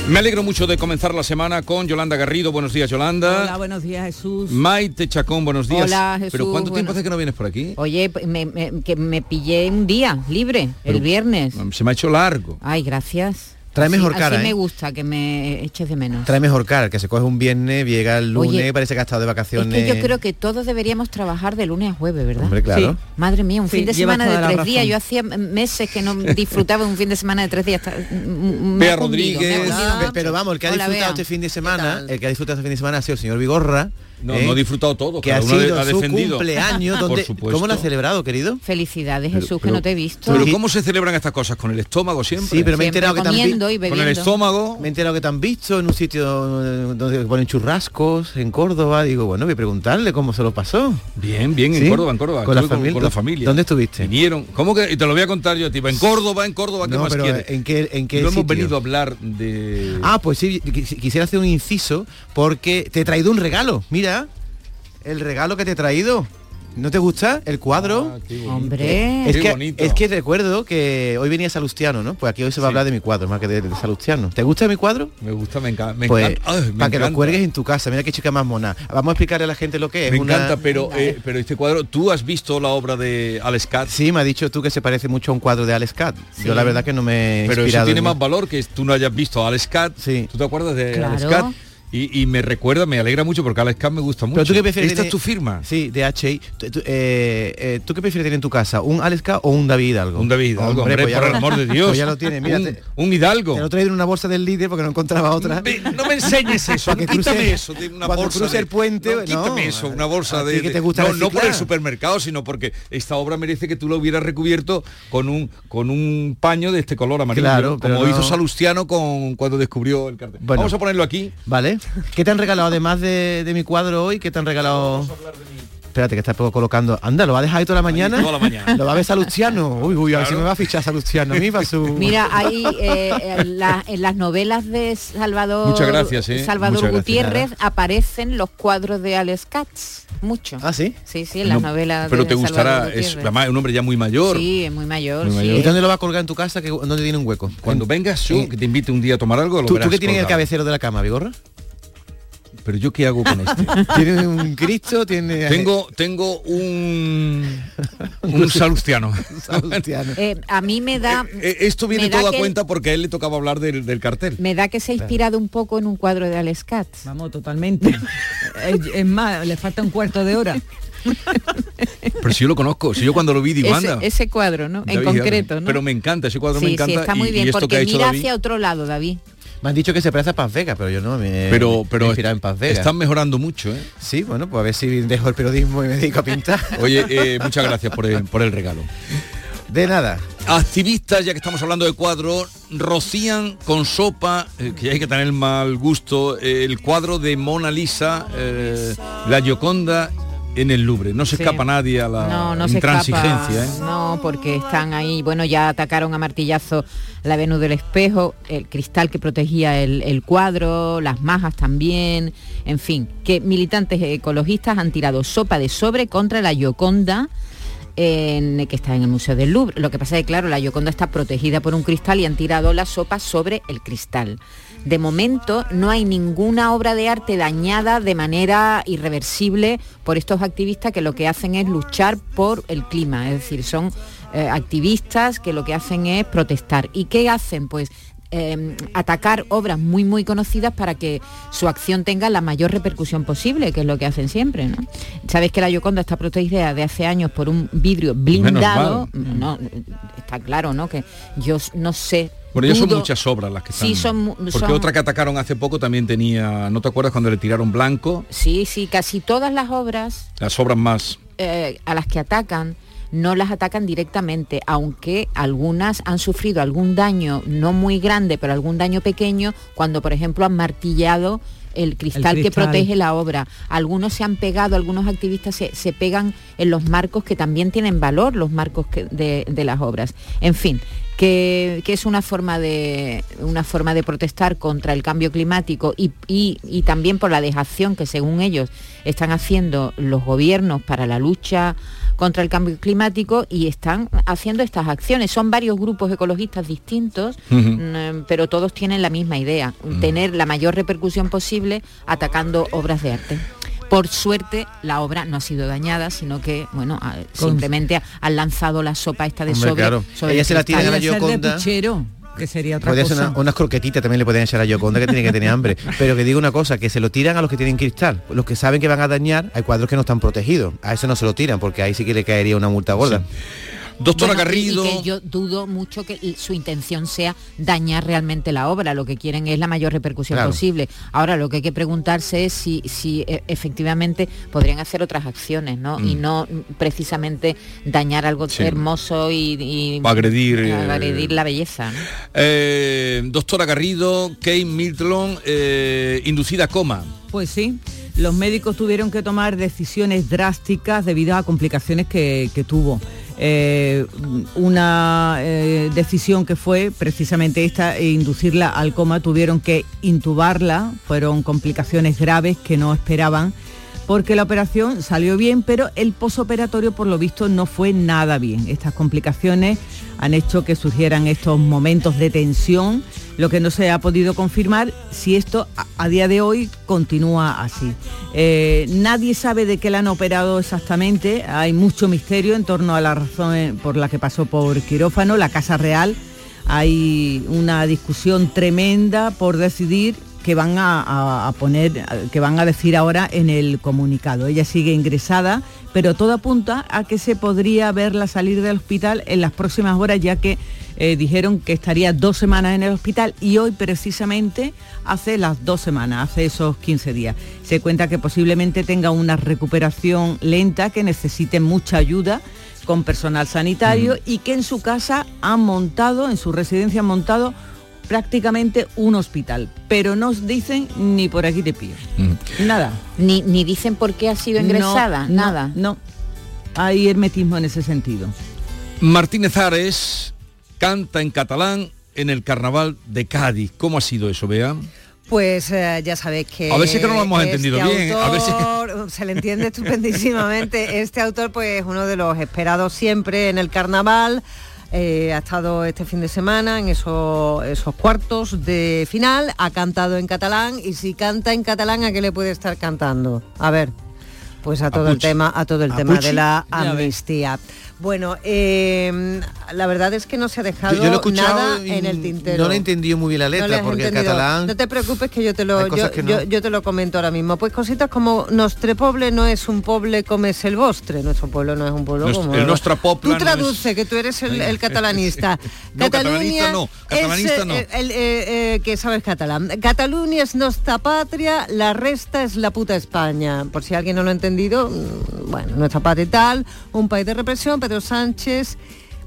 S1: Me alegro mucho de comenzar la semana con Yolanda Garrido. Buenos días, Yolanda.
S16: Hola, buenos días, Jesús.
S1: Maite Chacón, buenos días.
S16: Hola, Jesús,
S1: ¿Pero cuánto tiempo hace que no vienes por aquí?
S16: Oye, me- me- que me pillé un día libre,
S1: Pero-
S16: el viernes.
S1: Se me ha hecho largo.
S16: Ay, gracias.
S17: Trae
S16: Así-
S17: mejor
S16: así
S17: cara,
S16: me
S17: ¿eh?
S16: gusta que me eches de menos.
S17: Trae mejor cara, que se coge un viernes, llega el lunes,
S16: Oye,
S17: parece que ha estado de
S16: Es
S17: vacaciones.
S16: que yo creo que todos deberíamos trabajar de lunes a jueves, ¿verdad?
S17: Hombre, claro.
S16: Sí. Madre mía, un
S17: Sí,
S16: fin de semana de tres días. Yo hacía meses que no disfrutaba de un fin de semana de tres días. Me me ha
S17: Rodríguez,
S16: hundido
S17: pero vamos, el que ha
S16: Hola,
S17: disfrutado
S16: Bea.
S17: este fin de semana, el que ha disfrutado este fin de semana ha sido el señor Vigorra,
S1: No,
S17: ¿eh?
S1: no ha disfrutado todo,
S17: que
S1: cada
S17: ha
S1: uno
S17: sido
S1: ha
S17: su
S1: defendido.
S17: cumpleaños. Donde-. ¿Cómo lo ha celebrado, querido?
S16: Felicidades,
S1: Pero-
S16: Jesús, que no te he visto.
S1: Pero ¿cómo se celebran estas cosas? ¿Con el estómago siempre?
S17: Sí, pero me he enterado que
S16: y
S1: Con el estómago.
S17: Me he enterado que te han visto en un sitio donde ponen churrascos en Córdoba. Digo, bueno, voy a preguntarle cómo se lo pasó.
S1: Bien, bien, en. Córdoba, en Córdoba.
S17: Con la, familia.
S1: con la familia.
S17: ¿Dónde estuviste?
S1: Vinieron. ¿Cómo que? Y te lo voy a contar yo, tipo, en Córdoba, en Córdoba, ¿qué
S17: No,
S1: más
S17: pero
S1: quieres?
S17: ¿en qué, en qué
S1: no hemos venido a hablar de...
S17: Ah, pues sí, quis- quisiera hacer un inciso porque te he traído un regalo. Mira, el regalo que te he traído. ¿No te gusta el cuadro?
S16: Hombre.
S17: es,
S1: Qué
S17: que,
S1: bonito.
S17: es que recuerdo que hoy venía Salustiano, ¿no? Pues aquí hoy se va a hablar de mi cuadro, más que de, de Salustiano. ¿Te gusta mi cuadro?
S1: Me gusta, me encanta. Me
S17: pues
S1: encanta. Ay, me
S17: para que lo cuelgues en tu casa. Mira qué chica más mona. Vamos a explicarle a la gente lo que es.
S1: Me
S17: una-
S1: encanta, pero, eh, pero este cuadro, ¿tú has visto la obra de Alex Katz?
S17: Sí, me ha dicho tú que se parece mucho a un cuadro de Alex Cat. Yo la verdad que no me he
S1: Pero eso tiene
S17: en-
S1: más valor que tú no hayas visto a Alex Katz.
S17: Sí.
S1: ¿Tú te acuerdas de
S16: Claro.
S1: Alex? Y, y me recuerda, me alegra mucho porque Alex Katz me gusta mucho.
S17: Pero tú qué prefieres
S1: ¿Esta
S17: tener-
S1: es tu firma?
S17: Sí, de HI. Tú, tú, eh, eh, ¿tú qué prefieres tener en tu casa? ¿Un Alex o un David Hidalgo?
S1: Un David Hidalgo, hombre,
S17: pues ya
S1: por el amor de Dios.
S17: pues ya lo tienes, mira.
S1: Un- un Hidalgo.
S17: Te lo he traído en una bolsa del líder porque no encontraba otra.
S1: No me enseñes eso,
S17: que
S1: quítame
S17: cruce-
S1: eso de una
S17: cuando
S1: bolsa
S17: cruce
S1: de-
S17: el puente,
S1: no, quítame
S17: no,
S1: eso, una bolsa de,
S17: que te gusta
S1: no, no por el supermercado, sino porque esta obra merece que tú lo hubieras recubierto con un con un paño de este color amarillo,
S17: Claro,
S1: como hizo Salustiano con cuando descubrió el cartel.
S17: Bueno.
S1: Vamos a ponerlo aquí.
S17: Vale. ¿Qué te han regalado además de, de mi cuadro hoy? ¿Qué te han regalado? Espérate, que está poco colocando. Anda, ¿lo va a dejar ahí toda la mañana?
S1: toda la mañana.
S17: ¿Lo va a ver Salustiano? Uy, uy, a ver si me va a fichar Salustiano a su...
S16: Mira, hay eh, en, la- en las novelas de Salvador,
S1: Muchas gracias, eh.
S16: Salvador
S1: Muchas gracias,
S16: Gutiérrez aparecen los cuadros de Alex Katz. Mucho.
S17: ¿Ah, sí?
S16: Sí, sí, en las
S1: No,
S16: novelas
S1: pero
S16: de
S1: te gustará, es además, un hombre ya muy mayor.
S16: Sí, es muy mayor.
S1: Muy
S16: sí.
S1: mayor.
S17: ¿Y dónde lo va a colgar en tu casa? Que, ¿Dónde tiene un hueco?
S1: Cuando vengas yo, que te invite un día a tomar algo, lo
S17: ¿Tú,
S1: verás
S17: ¿Tú qué tienes en el
S1: colgado.
S17: cabecero de la cama, Vigorra?
S1: Pero yo qué hago con este.
S17: ¿Tiene un Cristo? ¿Tiene...
S1: tengo tengo un un salustiano.
S17: Salustiano.
S16: Eh, a mí me da
S1: Eh, Esto viene todo a cuenta porque a él le tocaba hablar del, del cartel.
S16: me da que se ha inspirado un poco en un cuadro de Alex Katz.
S18: Vamos, totalmente. es, es más, le falta un cuarto de hora.
S1: Pero si yo lo conozco, si yo cuando lo vi digo,
S16: Ese,
S1: anda.
S16: ese cuadro, ¿no? En concreto. ¿no?
S1: Pero me encanta, ese cuadro me encanta.
S16: sí, está muy
S1: y,
S16: bien
S1: y
S16: porque mira
S1: David,
S16: hacia otro lado, David.
S17: Me han dicho que se parece a Paz Vega, pero yo no me
S1: pero
S17: me he
S1: pero
S17: inspirado en Paz Vega.
S1: están mejorando mucho, ¿eh?
S17: Sí, bueno, pues a ver si dejo el periodismo y me dedico a pintar.
S1: Oye, eh, muchas gracias por el, por el regalo.
S17: De nada.
S1: Activistas, ya que estamos hablando de cuadro, rocían con sopa, eh, que hay que tener mal gusto, eh, el cuadro de Mona Lisa, eh, la Gioconda en el Louvre. No se
S16: Sí.
S1: escapa nadie a la
S16: No, no se
S1: intransigencia.
S16: escapa.
S1: ¿eh?
S16: No, porque están ahí, bueno, ya atacaron a martillazo la Venus del espejo, el cristal que protegía el, el cuadro, las majas también, en fin, que militantes ecologistas han tirado sopa de sobre contra la Gioconda en, que está en el Museo del Louvre. Lo que pasa es que, claro, la Gioconda está protegida por un cristal y han tirado la sopa sobre el cristal. De momento no hay ninguna obra de arte dañada de manera irreversible por estos activistas que lo que hacen es luchar por el clima, es decir, son eh, activistas que lo que hacen es protestar. ¿Y qué hacen? Pues eh, atacar obras muy muy conocidas para que su acción tenga la mayor repercusión posible, que es lo que hacen siempre. ¿no? Sabes que la Yoconda está protegida de hace años por un vidrio blindado. No, está claro, ¿no? Que yo no sé.
S1: Bueno, ya son muchas obras las que están.
S16: Sí, son mu-
S1: Porque
S16: son-
S1: otra que atacaron hace poco también tenía, ¿no te acuerdas cuando le tiraron blanco?
S16: Sí, sí, casi todas las obras
S1: Las obras más.
S16: eh, a las que atacan no las atacan directamente, aunque algunas han sufrido algún daño, no muy grande, pero algún daño pequeño, cuando por ejemplo han martillado el cristal, que
S18: cristal.
S16: protege la obra. Algunos se han pegado, algunos activistas se, se pegan en los marcos que también tienen valor, los marcos que- de, de las obras. En fin, que, que es una forma, de, una forma de protestar contra el cambio climático y, y- y también por la dejación que según ellos están haciendo los gobiernos para la lucha contra el cambio climático y están haciendo estas acciones. Son varios grupos ecologistas distintos, mm, pero todos tienen la misma idea, tener la mayor repercusión posible atacando obras de arte. Por suerte, la obra no ha sido dañada, sino que, bueno, a- simplemente ha- han lanzado la sopa esta de
S17: Hombre,
S16: sobre.
S17: claro.
S16: sobre
S17: Ella
S16: el
S17: se la tira a la
S18: puchero, que sería otra
S17: Podría
S18: cosa.
S17: una- unas croquetitas también le pueden echar a Yoconda que tiene que tener hambre. Pero que digo una cosa, que se lo tiran a los que tienen cristal. Los que saben que van a dañar, hay cuadros que no están protegidos. A eso no se lo tiran, porque ahí sí que le caería una multa gorda.
S1: Doctora
S16: Bueno,
S1: Garrido.
S16: Y, que yo dudo mucho que su intención sea dañar realmente la obra. Lo que quieren es la mayor repercusión
S17: Claro.
S16: posible. Ahora lo que hay que preguntarse es si, si e- efectivamente podrían hacer otras acciones, ¿no? Y
S1: Mm.
S16: no precisamente dañar algo
S1: Sí.
S16: hermoso y, y-
S1: Agredir, eh,
S16: agredir la belleza. ¿no?
S1: Eh, doctora Garrido, Kate Middleton, eh, inducida a coma.
S18: Pues sí, los médicos tuvieron que tomar decisiones drásticas debido a complicaciones que, que tuvo. Eh, una eh, decisión que fue precisamente esta, e inducirla al coma, tuvieron que intubarla, fueron complicaciones graves que no esperaban, porque la operación salió bien, pero el posoperatorio por lo visto no fue nada bien. Estas complicaciones han hecho que surgieran estos momentos de tensión, lo que no se ha podido confirmar si esto a, día de hoy continúa así. Eh, nadie sabe de qué la han operado exactamente, hay mucho misterio en torno a la razón por la que pasó por quirófano, la Casa Real. Hay una discusión tremenda por decidir que van a, poner, que van a decir ahora en el comunicado. Ella sigue ingresada, pero todo apunta a que se podría verla salir del hospital en las próximas horas, ya que eh, dijeron que estaría dos semanas en el hospital y hoy precisamente hace las dos semanas, hace esos 15 días. Se cuenta que posiblemente tenga una recuperación lenta, que necesite mucha ayuda con personal sanitario y que en su casa han montado, en su residencia han montado prácticamente un hospital, pero no os dicen ni por aquí te pillo. Nada.
S16: Ni, ni dicen por qué ha sido ingresada,
S18: no,
S16: nada.
S18: No, hay hermetismo en ese sentido.
S1: Martínez Ares canta en catalán en el carnaval de Cádiz. ¿Cómo ha sido eso, Bea?
S19: Pues eh, ya sabéis que...
S1: A ver si es que no lo hemos
S19: este
S1: entendido bien, a ver si
S19: Se le entiende estupendísimamente. Este autor pues es uno de los esperados siempre en el carnaval. Eh, ha estado este fin de semana en esos, esos cuartos de final, ha cantado en catalán y si canta en catalán, ¿a qué le puede estar cantando? A ver, pues a todo el tema, a todo el tema de la
S17: Ya
S19: amnistía. Bueno, eh, la verdad es que no se ha dejado
S17: Yo, yo lo he escuchado
S19: nada en el tintero.
S17: no le he entendido muy bien la letra, porque el
S19: entendido.
S17: catalán...
S19: No te preocupes que yo te lo yo,
S17: cosas que no.
S19: yo- yo te lo comento ahora mismo. Pues cositas como Nostre poble no es un poble como es el vostre. Nuestro pueblo no es un pueblo
S1: Nos-
S19: como
S1: el nostra popla
S19: Tú
S1: no
S19: traduce que tú eres el, el catalanista.
S1: No, catalanista no, catalanista
S19: es,
S1: no.
S19: eh, el, eh, eh, que sabes catalán. Cataluña es nuestra patria, la resta es la puta España. Por si alguien no lo ha entendido, mm, bueno, nuestra patria y tal, un país de represión, Sánchez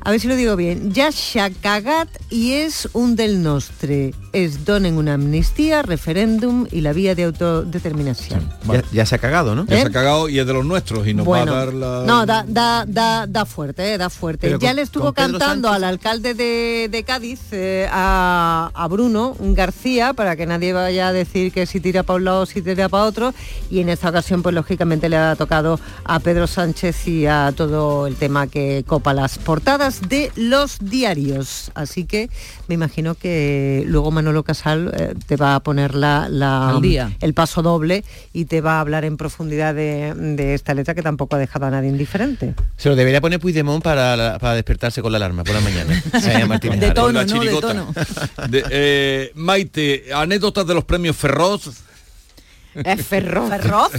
S19: a ver si lo digo bien, ya s'ha cagat y es un del nostre. Es donen una amnistía, referéndum y la vía de autodeterminación.
S17: Ya, ya se ha cagado, ¿no?
S1: Ya se ha cagado y es de los nuestros y nos
S19: Bueno,
S1: va a dar la...
S19: no, da, da, da, da fuerte, eh, da fuerte.
S1: Pero
S19: ya
S1: con-
S19: le estuvo cantando
S1: Sánchez.
S19: al alcalde de, de Cádiz, eh, a, a Bruno García, para que nadie vaya a decir que si tira para un lado o si tira para otro. Y en esta ocasión, pues lógicamente le ha tocado a Pedro Sánchez y a todo el tema que copa las portadas de los diarios. Así que me imagino que luego Manolo Casal eh, te va a poner la, la-
S18: día.
S19: el paso doble y te va a hablar en profundidad de, de esta letra que tampoco ha dejado a nadie indiferente.
S17: Se lo debería poner Puigdemont para, la- para despertarse con la alarma por la mañana.
S18: De tono,
S1: la
S18: ¿no? De tono.
S1: De, eh, Maite, anécdotas de los premios Ferroz.
S19: Es feroz.
S18: Feroz.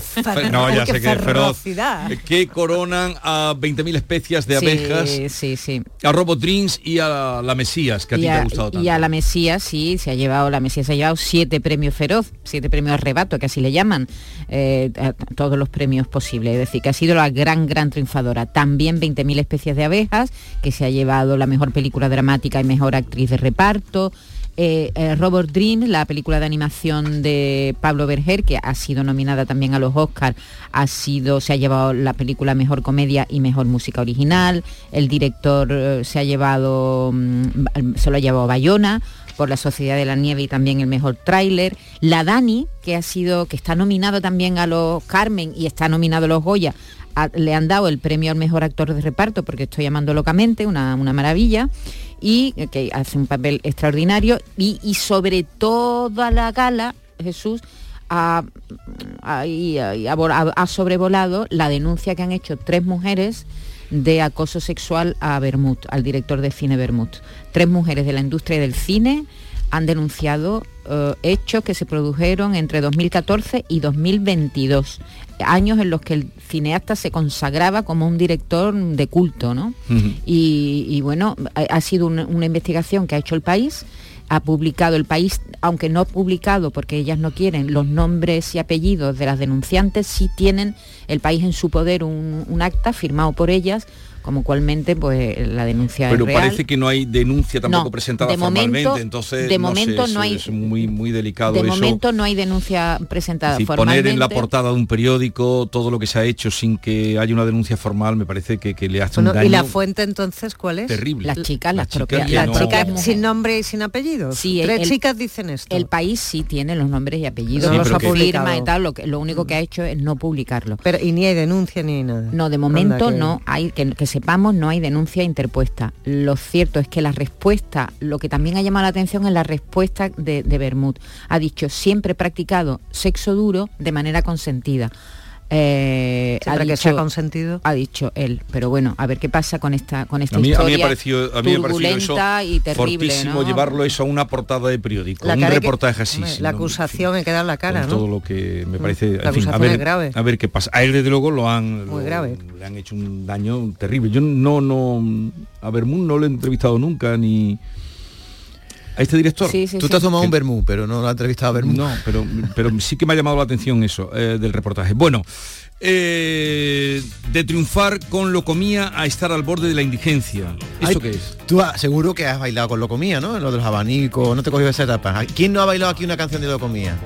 S1: No, ya
S19: Qué
S1: sé que es feroz.
S19: ferocidad.
S1: Eh, Que coronan a 20.000 especies de
S16: Sí,
S1: abejas,
S16: sí, sí.
S1: a Robot Dreams y a la Mesías, que a ti te ha
S16: a,
S1: gustado tanto.
S16: y a la Mesías, sí, se ha llevado, la Mesías se ha llevado siete premios feroz, siete premios arrebato, que así le llaman, eh, a- todos los premios posibles. Es decir, que ha sido la gran, gran triunfadora. También 20.000 especies de abejas, que se ha llevado la mejor película dramática y mejor actriz de reparto. Eh, eh, Robot Dream, la película de animación de Pablo Berger, que ha sido nominada también a los Oscars, ha sido, se ha llevado la película Mejor Comedia y Mejor Música Original. El director eh, se ha llevado, mm, se lo ha llevado Bayona por la Sociedad de la Nieve y también el mejor tráiler. La Dani, que ha sido, que está nominado también a los Carmen y está nominado a los Goya, le han dado el premio al mejor actor de reparto porque estoy llamando locamente, una, una maravilla, y que hace un papel extraordinario. Y, y sobre toda la gala, Jesús, ha, ha- ha sobrevolado la denuncia que han hecho tres mujeres de acoso sexual a Bermud, al director de cine Bermud. Tres mujeres de la industria del cine han denunciado eh, hechos que se produjeron entre 2014 y 2022, años en los que el cineasta se consagraba como un director de culto, ¿no? y, y bueno, ha, ha sido una, una investigación que ha hecho el país ha publicado el país, aunque no ha publicado porque ellas no quieren los nombres y apellidos de las denunciantes, sí tienen el país en su poder un, un acta firmado por ellas como cualmente pues la denuncia
S1: Pero
S16: es real.
S1: parece que no hay denuncia tampoco
S16: No,
S1: presentada
S16: de momento-
S1: formalmente, entonces
S16: de
S1: no
S16: momento
S1: es-
S16: no hay-
S1: es muy muy delicado
S16: de
S1: eso.
S16: momento no hay denuncia presentada
S1: Si
S16: formalmente.
S1: poner en la portada de un periódico todo lo que se ha hecho sin que haya una denuncia formal me parece que, que le hace
S19: Bueno,
S1: un daño
S19: ¿Y la fuente entonces cuál es?
S1: terrible.
S16: Las chicas, las,
S1: chicas
S16: propias, las
S1: no-
S16: chicas
S19: sin nombre y sin apellido.
S16: Sí,
S19: Tres
S16: el-
S19: chicas dicen esto.
S16: El país sí tiene los nombres y apellidos,
S19: No
S16: no
S19: los ha publicado.
S16: firma y tal, lo, que, lo único que ha hecho es no publicarlo.
S19: Pero y ni hay denuncia ni nada.
S16: No, de momento no hay, que, que sepamos, no hay denuncia interpuesta. Lo cierto es que la respuesta, lo que también ha llamado la atención es la respuesta de, de Bermud. Ha dicho, siempre he practicado sexo duro de manera consentida. Eh, ha
S19: Siempre que
S16: dicho-
S19: sea consentido.
S16: Ha dicho él, pero bueno, a ver qué pasa con esta con esta
S1: A mí, a mí
S16: historia
S1: me pareció, a mí me pareció eso
S16: turbulenta y terrible,
S1: fortísimo
S16: ¿no?
S1: llevarlo eso a una portada de periódico,
S19: La
S1: un
S19: que-
S1: reportaje así.
S19: hombre, la acusación me queda en la cara,
S1: con
S19: ¿no?
S1: todo lo que me parece,
S19: La
S1: en fin, a ver,
S19: es grave.
S1: a ver qué pasa. A él desde luego lo han
S19: Muy
S1: lo-
S19: grave.
S1: le han hecho un daño terrible. Yo no no a Bermud no lo he entrevistado nunca ni a este director.
S17: Tú te has tomado un vermú, pero no lo has entrevistado a vermú.
S1: No, pero, pero sí que me ha llamado la atención eso eh, del reportaje. Bueno, eh, de triunfar con lo comía a estar al borde de la indigencia. ¿Eso
S17: Ay,
S1: qué es?
S17: Tú has- seguro que has bailado con Locomía, ¿no? Lo de los abanicos, no te cogió esa etapa. ¿Quién no ha bailado aquí una canción de Locomía?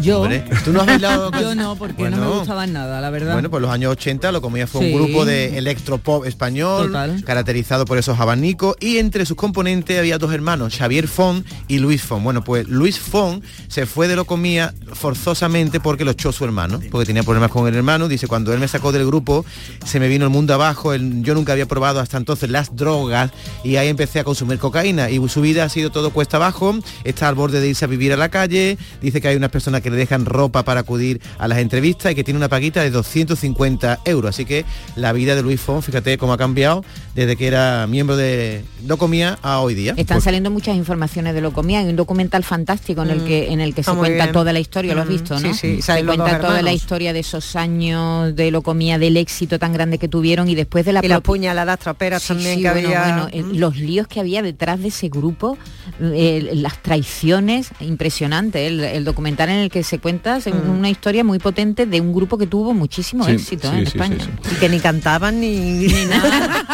S18: Yo.
S17: Hombre, ¿Tú no has bailado?
S18: Yo no, porque no me gustaban nada, la verdad.
S17: Bueno, pues los años 80 lo comía fue
S18: Sí.
S17: un grupo de electropop español,
S18: Total.
S17: caracterizado por esos abanicos, y entre sus componentes había dos hermanos, Xavier Font y Luis Font. Bueno, pues Luis Font se fue de lo comía forzosamente porque lo echó su hermano, porque tenía problemas con el hermano. Dice, cuando él me sacó del grupo, se me vino el mundo abajo, yo nunca había probado hasta entonces las drogas, y ahí empecé a consumir cocaína, y su vida ha sido todo cuesta abajo, está al borde de irse a vivir a la calle, dice que hay unas personas que le dejan ropa para acudir a las entrevistas y que tiene una paguita de 250 euros. Así que la vida de Luis Font, fíjate cómo ha cambiado desde que era miembro de No Comía a hoy día.
S16: Están
S17: Pues-
S16: saliendo muchas informaciones de lo comía. Hay un documental fantástico en el
S19: Mm.
S16: que en el que
S19: Está
S16: se cuenta
S19: bien.
S16: toda la historia, lo has
S19: Mm,
S16: visto, ¿no?
S19: sí, sí,
S16: Se cuenta toda la historia de esos años de lo comía, del éxito tan grande que tuvieron y después de la
S19: y las
S16: propia-
S19: puñaladas traperas
S16: Sí,
S19: también
S16: sí,
S19: que
S16: bueno,
S19: había.
S16: bueno, el- los líos que había detrás de ese grupo, eh, las traiciones, impresionante. El, el documental en el que se cuenta
S19: Mm.
S16: una historia muy potente de un grupo que tuvo muchísimo
S1: Sí,
S16: éxito
S1: sí,
S16: ¿eh? en
S1: sí, sí,
S16: España.
S1: sí.
S19: Y que ni cantaban ni, ni nada.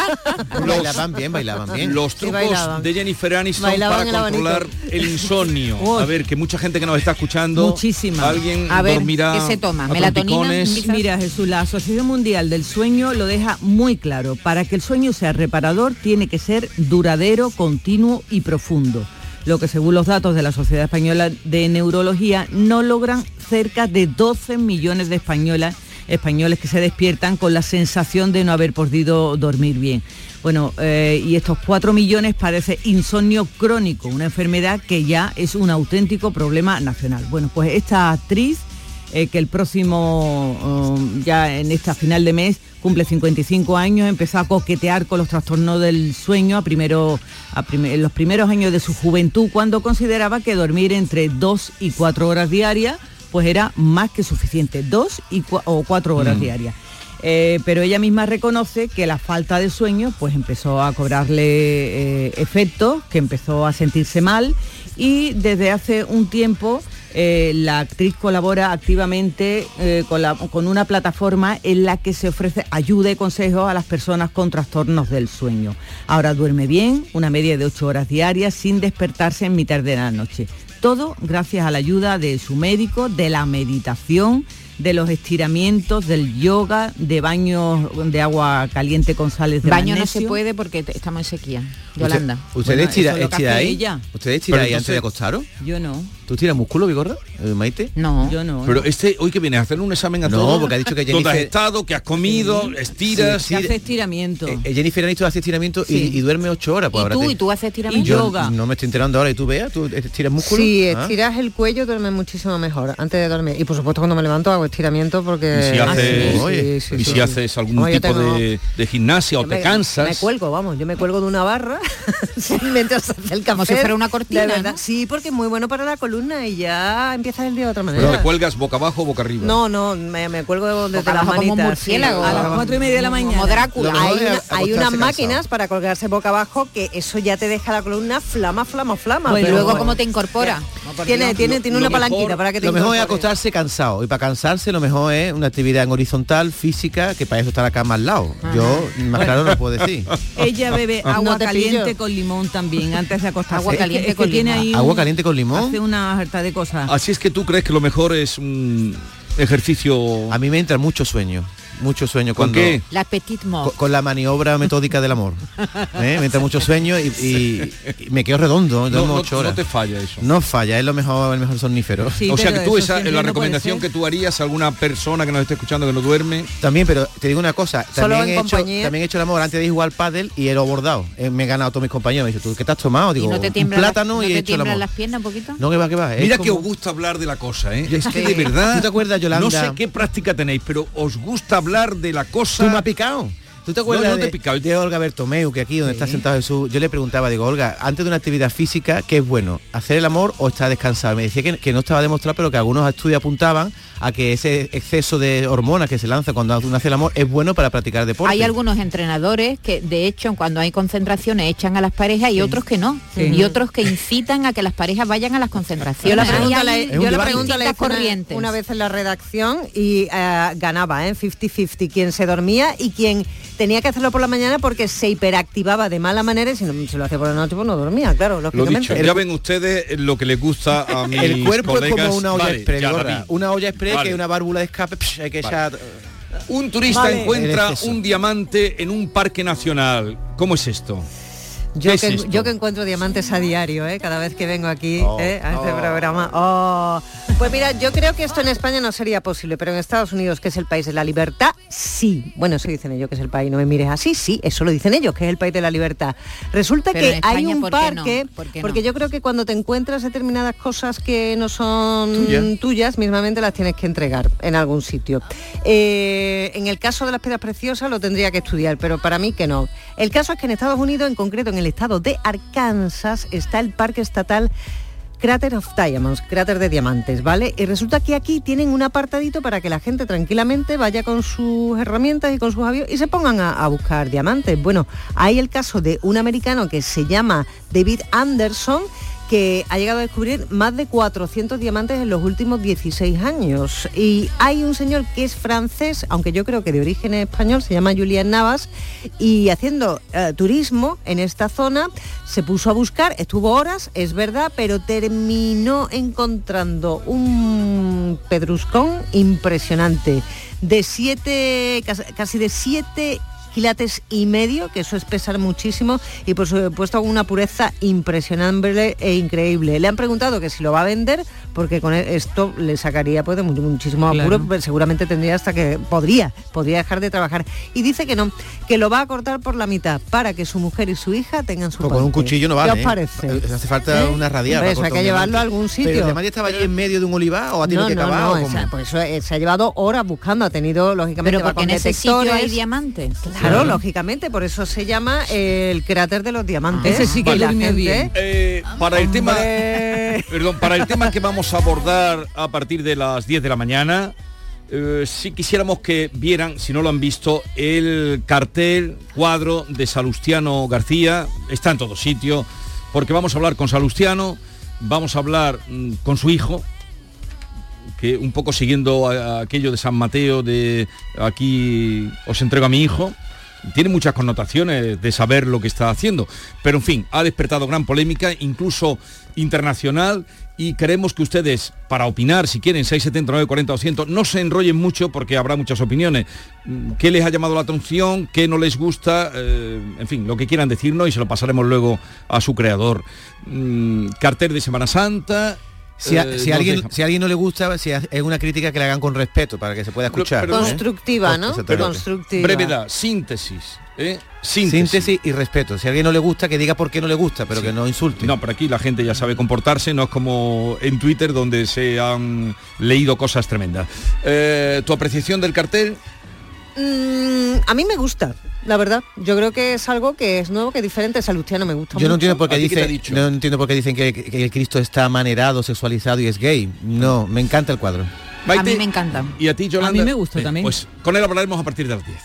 S17: bailaban bien, bailaban bien.
S1: Los trucos de Jennifer Aniston
S19: Bailaban el
S1: para controlar el insomnio. A ver, que mucha gente que nos está escuchando,
S18: Muchísima.
S1: alguien
S16: A ver,
S1: dormirá
S16: ¿qué se toma? ¿Melatonina?
S18: Mira Jesús, la Asociación Mundial del Sueño lo deja muy claro. Para que el sueño sea reparador tiene que ser duradero, continuo y profundo. Lo que según los datos de la Sociedad Española de Neurología no logran cerca de 12 millones de españolas españoles que se despiertan con la sensación de no haber podido dormir bien. Bueno, eh, y estos 4 millones parece insomnio crónico, una enfermedad que ya es un auténtico problema nacional. Bueno, pues esta actriz eh, que el próximo, um, ya en esta final de mes, cumple 55 años, empezó a coquetear con los trastornos del sueño a primero, a en los primeros años de su juventud, cuando consideraba que dormir entre 2 y 4 horas diarias, pues era más que suficiente, 2 y cua- o 4 horas
S20: Mm.
S18: diarias. Eh, pero ella misma reconoce que la falta de sueño pues empezó a cobrarle eh, efectos, que empezó a sentirse mal y desde hace un tiempo eh, la actriz colabora activamente eh, con, la- con una plataforma en la que se ofrece ayuda y consejos a las personas con trastornos del sueño. Ahora duerme bien, una media de 8 horas diarias sin despertarse en mitad de la noche. Todo gracias a la ayuda de su médico, de la meditación, de los estiramientos, del yoga, de baños de agua caliente con sales de
S16: Baño no se puede porque estamos en sequía. Yolanda.
S17: ¿Ustedes
S18: Bueno,
S17: ahí?
S18: ella.
S17: ¿Ustedes tiran
S1: Pero
S17: ahí antes de acostaros?
S18: Yo no.
S17: ¿Tú tiras músculo, Vigorra? Eh, Maite?
S16: No.
S18: Yo no.
S1: Pero este, hoy que vienes a hacer un examen a
S17: No,
S1: todo,
S17: porque ha dicho que
S1: ¿Dónde has
S17: Jennifer-
S1: estado? ¿Qué has comido? ¿Estiras?
S18: Se hace estiramiento.
S17: Eh, Jennifer Aniston hace estiramiento y-
S18: Sí.
S17: y, duerme ocho horas. Pues
S16: ¿Y
S17: ahora
S16: tú?
S17: te-
S16: ¿Y tú haces estiramiento?
S17: Yo no me estoy enterando ahora y tú veas, tú estiras músculo.
S19: Sí, Si
S17: ¿Ah?
S19: estiras el cuello, duermes muchísimo mejor antes de dormir. Y por supuesto cuando me levanto hago estiramiento porque...
S1: Y si
S19: Ah,
S1: haces,
S19: sí,
S1: oye,
S19: sí,
S1: y
S19: sí,
S1: si
S19: sí.
S1: haces algún tipo
S19: tengo-
S1: de, de gimnasia o
S19: Yo
S1: te
S19: me-
S1: cansas.
S19: Me cuelgo, vamos, yo me cuelgo de una barra sí, mientras hace el café.
S16: Como si fuera una cortina,
S19: sí, porque es muy bueno para la columna y ya empiezas el día de otra manera.
S1: Pero te cuelgas boca abajo o boca arriba.
S19: No, no, me, me cuelgo desde
S16: Boca
S19: las
S16: abajo
S19: manitas.
S16: murciélago.
S19: A las
S16: cuatro y media de la mañana. Como Drácula.
S17: Mejor
S19: Hay, una- unas
S17: cansado.
S19: máquinas para colgarse boca abajo que eso ya te deja la columna flama, flama, flama.
S16: Pues
S19: pero
S16: luego
S19: bueno.
S16: cómo te incorpora.
S19: Tiene, tiene, tiene una palanquita para que te
S17: Lo mejor es acostarse cansado y para cansarse lo mejor es una actividad en horizontal, física, que para eso está la cama al lado. Yo más claro no lo puedo decir.
S18: Ella bebe agua
S19: te
S18: caliente
S19: pillo.
S18: con limón también antes de acostarse.
S16: Agua
S18: Es que-
S16: caliente
S18: es que
S16: con
S18: tiene
S16: limón.
S18: ahí
S17: Agua caliente con limón.
S18: Hace una harta de cosas.
S1: Así es que tú crees que lo mejor es un ejercicio...
S17: A mí me entra mucho sueño, mucho sueño
S1: ¿Con
S17: cuando
S1: qué?
S16: La petit mort.
S17: con, con la maniobra metódica del amor. ¿Eh? Me entra mucho sueño y, y- y me quedo redondo,
S1: No, no-
S17: ocho
S1: no
S17: horas.
S1: te falla eso.
S17: No falla, es lo mejor, el mejor somnífero.
S1: o sea que tú esa es la recomendación que tú harías a alguna persona que nos esté escuchando que no duerme.
S17: También, pero te digo una cosa,
S19: Solo
S17: también
S19: en
S17: he, hecho,
S19: compañía.
S17: también he hecho el amor antes de jugar al pádel y he abordado. Eh, me he ganado a todos mis compañeros. Me dice, ¿tú qué te has tomado? Digo,
S16: ¿Y no te
S17: un plátano
S16: no
S17: y
S16: te
S17: he hecho el amor.
S16: las piernas un poquito?
S17: No, que va, que va. es
S1: Mira que os gusta hablar de la cosa, ¿eh? Es que
S17: que-
S1: de verdad...
S17: ¿Tú te acuerdas, Yolanda?
S1: No sé qué práctica tenéis, pero os gusta hablar de la cosa...
S17: ¿Tú me has picado? ¿Tú te acuerdas
S1: No, no te he
S17: de, de Olga Bertomeu, que aquí donde está sentado Jesús, yo le preguntaba, digo, Olga, antes de una actividad física, ¿qué es bueno? ¿Hacer el amor o estar descansado? Me decía que, que no estaba demostrado, pero que algunos estudios apuntaban a que ese exceso de hormonas que se lanza cuando uno hace el amor es bueno para practicar deporte.
S16: Hay algunos entrenadores que de hecho cuando hay concentraciones echan a las parejas y otros que no.
S19: Sí.
S16: Y otros que incitan a que las parejas vayan a las concentraciones.
S19: Yo la pregunta,
S16: hay
S19: la,
S17: Es un
S19: yo la
S17: debate.
S19: pregunta la hice
S16: distintas
S19: una,
S16: corrientes.
S19: una vez en la redacción y eh, ganaba, ¿eh? 50-50, quien se dormía y quien tenía que hacerlo por la mañana porque se hiperactivaba de mala manera y si, no, si lo hacía por la noche pues no dormía, claro,
S1: Lo dicho, ya ven ustedes lo que les gusta a mis
S17: el cuerpo es como una olla
S1: Vale,
S17: express, una olla express
S1: Vale.
S17: que una válvula de escape, psh, hay que
S1: Vale.
S17: echar...
S1: Un turista
S17: Vale.
S1: encuentra un diamante en un parque nacional. ¿Cómo es esto?
S19: Yo
S1: ¿Qué es
S19: que,
S1: esto?
S19: yo que encuentro diamantes a diario, ¿eh? cada vez que vengo aquí
S17: Oh,
S19: ¿eh? a este
S17: oh.
S19: programa. Oh. Pues mira, yo creo que esto en España no sería posible, pero en Estados Unidos, que es el país de la libertad, sí. Bueno, eso dicen ellos, que es el país, no me mires así, sí, eso lo dicen ellos, que es el país de la libertad. Resulta
S16: Pero
S19: que hay un
S16: ¿por qué no?
S19: parque,
S16: ¿Por qué no?
S19: porque yo creo que cuando te encuentras determinadas cosas que no son
S17: Tuya.
S19: tuyas, mismamente las tienes que entregar en algún sitio. Eh, en el caso de las piedras preciosas lo tendría que estudiar, pero para mí que no. El caso es que en Estados Unidos, en concreto en el estado de Arkansas, está el parque estatal Crater of Diamonds, cráter de diamantes, ¿vale? Y resulta que aquí tienen un apartadito para que la gente tranquilamente vaya con sus herramientas y con sus aviones y se pongan a, a buscar diamantes. Bueno, hay el caso de un americano que se llama David Anderson, que ha llegado a descubrir más de 400 diamantes en los últimos 16 años. Y hay un señor que es francés, aunque yo creo que de origen español, se llama Julián Navas, y haciendo eh, turismo en esta zona, se puso a buscar, estuvo horas, es verdad, pero terminó encontrando un pedruscón impresionante de siete, cas- casi de siete quilates y medio, que eso es pesar muchísimo, y por supuesto con una pureza impresionante e increíble. Le han preguntado que si lo va a vender, porque con esto le sacaría pues, de mu- muchísimo apuro,
S18: Claro.
S19: pero seguramente tendría hasta que podría, podría dejar de trabajar. Y dice que no, que lo va a cortar por la mitad para que su mujer y su hija tengan su
S17: Pues con un cuchillo no
S19: ¿Qué
S17: vale.
S19: os
S17: ¿eh?
S19: parece?
S17: Eh, Hace falta
S19: ¿Eh?
S17: una radial.
S19: Eso hay que llevarlo a algún sitio.
S17: Pero el diamante estaba allí en medio de un olivar o ha tenido
S19: No,
S17: que
S19: no, no,
S17: o
S19: esa- por eso eh, se ha llevado horas buscando, ha tenido lógicamente
S16: Pero porque en ese sitio hay
S19: detectores.
S16: diamantes.
S19: Claro, lógicamente, por eso se llama el cráter de los diamantes.
S18: Ese sí que
S19: Y la
S18: durmió
S19: gente-
S18: bien.
S1: Eh, para el tema perdón, para el tema que vamos a abordar a partir de las 10 de la mañana, eh, si quisiéramos que vieran, si no lo han visto, el cartel, cuadro de Salustiano García, está en todos sitios, porque vamos a hablar con Salustiano, vamos a hablar mm, con su hijo, que un poco siguiendo a- a aquello de San Mateo de aquí os entrego a mi hijo, tiene muchas connotaciones de saber lo que está haciendo, pero en fin, ha despertado gran polémica, incluso internacional, y queremos que ustedes, para opinar, si quieren, 679 40 200, no se enrollen mucho porque habrá muchas opiniones. Mm, ¿Qué les ha llamado la atención? ¿Qué no les gusta? Eh, en fin, lo que quieran decirnos y se lo pasaremos luego a su creador. Mm, cartel de Semana Santa,
S17: Si, a-
S1: eh,
S17: si alguien, si a alguien no le gusta, si es una crítica que le hagan con respeto para que se pueda escuchar.
S1: pero-.
S19: Constructiva, ¿no? Constructiva.
S1: Brevedad, síntesis. ¿eh?
S17: Síntesis. y respeto. Si a alguien no le gusta, que diga por qué no le gusta, pero que no insulte.
S1: No, pero aquí la gente ya sabe comportarse, no es como en Twitter donde se han leído cosas tremendas. Eh, ¿Tu apreciación del cartel?
S19: Mm, a mí me gusta, la verdad. Yo creo que es algo que es nuevo, que es diferente. Salustiano me gusta
S17: Yo no entiendo por qué
S1: ¿A ti qué te ha
S17: dice,
S1: dicho?
S17: no entiendo por qué dicen que, que el Cristo está manerado, sexualizado y es gay. No, me encanta el cuadro.
S16: A mí me encanta.
S1: ¿Y a ti, Yolanda?
S18: A mí me gusta
S1: Bien,
S18: también.
S1: Pues con él hablaremos a partir de las 10.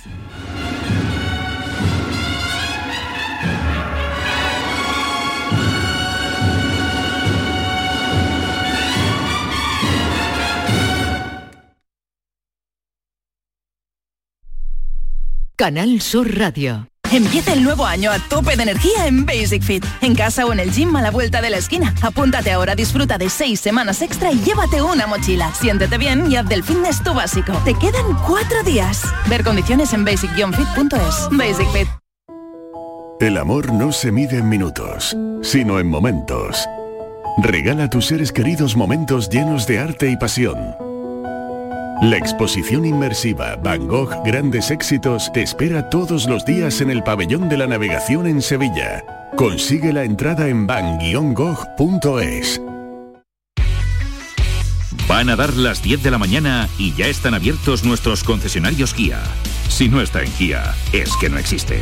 S11: Canal Sur Radio.
S20: Empieza el nuevo año a tope de energía en Basic Fit. En casa o en el gym a la vuelta de la esquina. Apúntate ahora, disfruta de seis semanas extra y llévate una mochila. Siéntete bien y haz del fitness tu básico. Te quedan cuatro días. Ver condiciones en basic-fit.es. Basic Fit.
S21: El amor no se mide en minutos, sino en momentos. Regala a tus seres queridos momentos llenos de arte y pasión. La exposición inmersiva Van Gogh Grandes Éxitos te espera todos los días en el Pabellón de la Navegación en Sevilla. Consigue la entrada en van-gogh.es.
S22: Van a dar las 10 de la mañana y ya están abiertos nuestros concesionarios Kia. Si no está en Kia, es que no existe.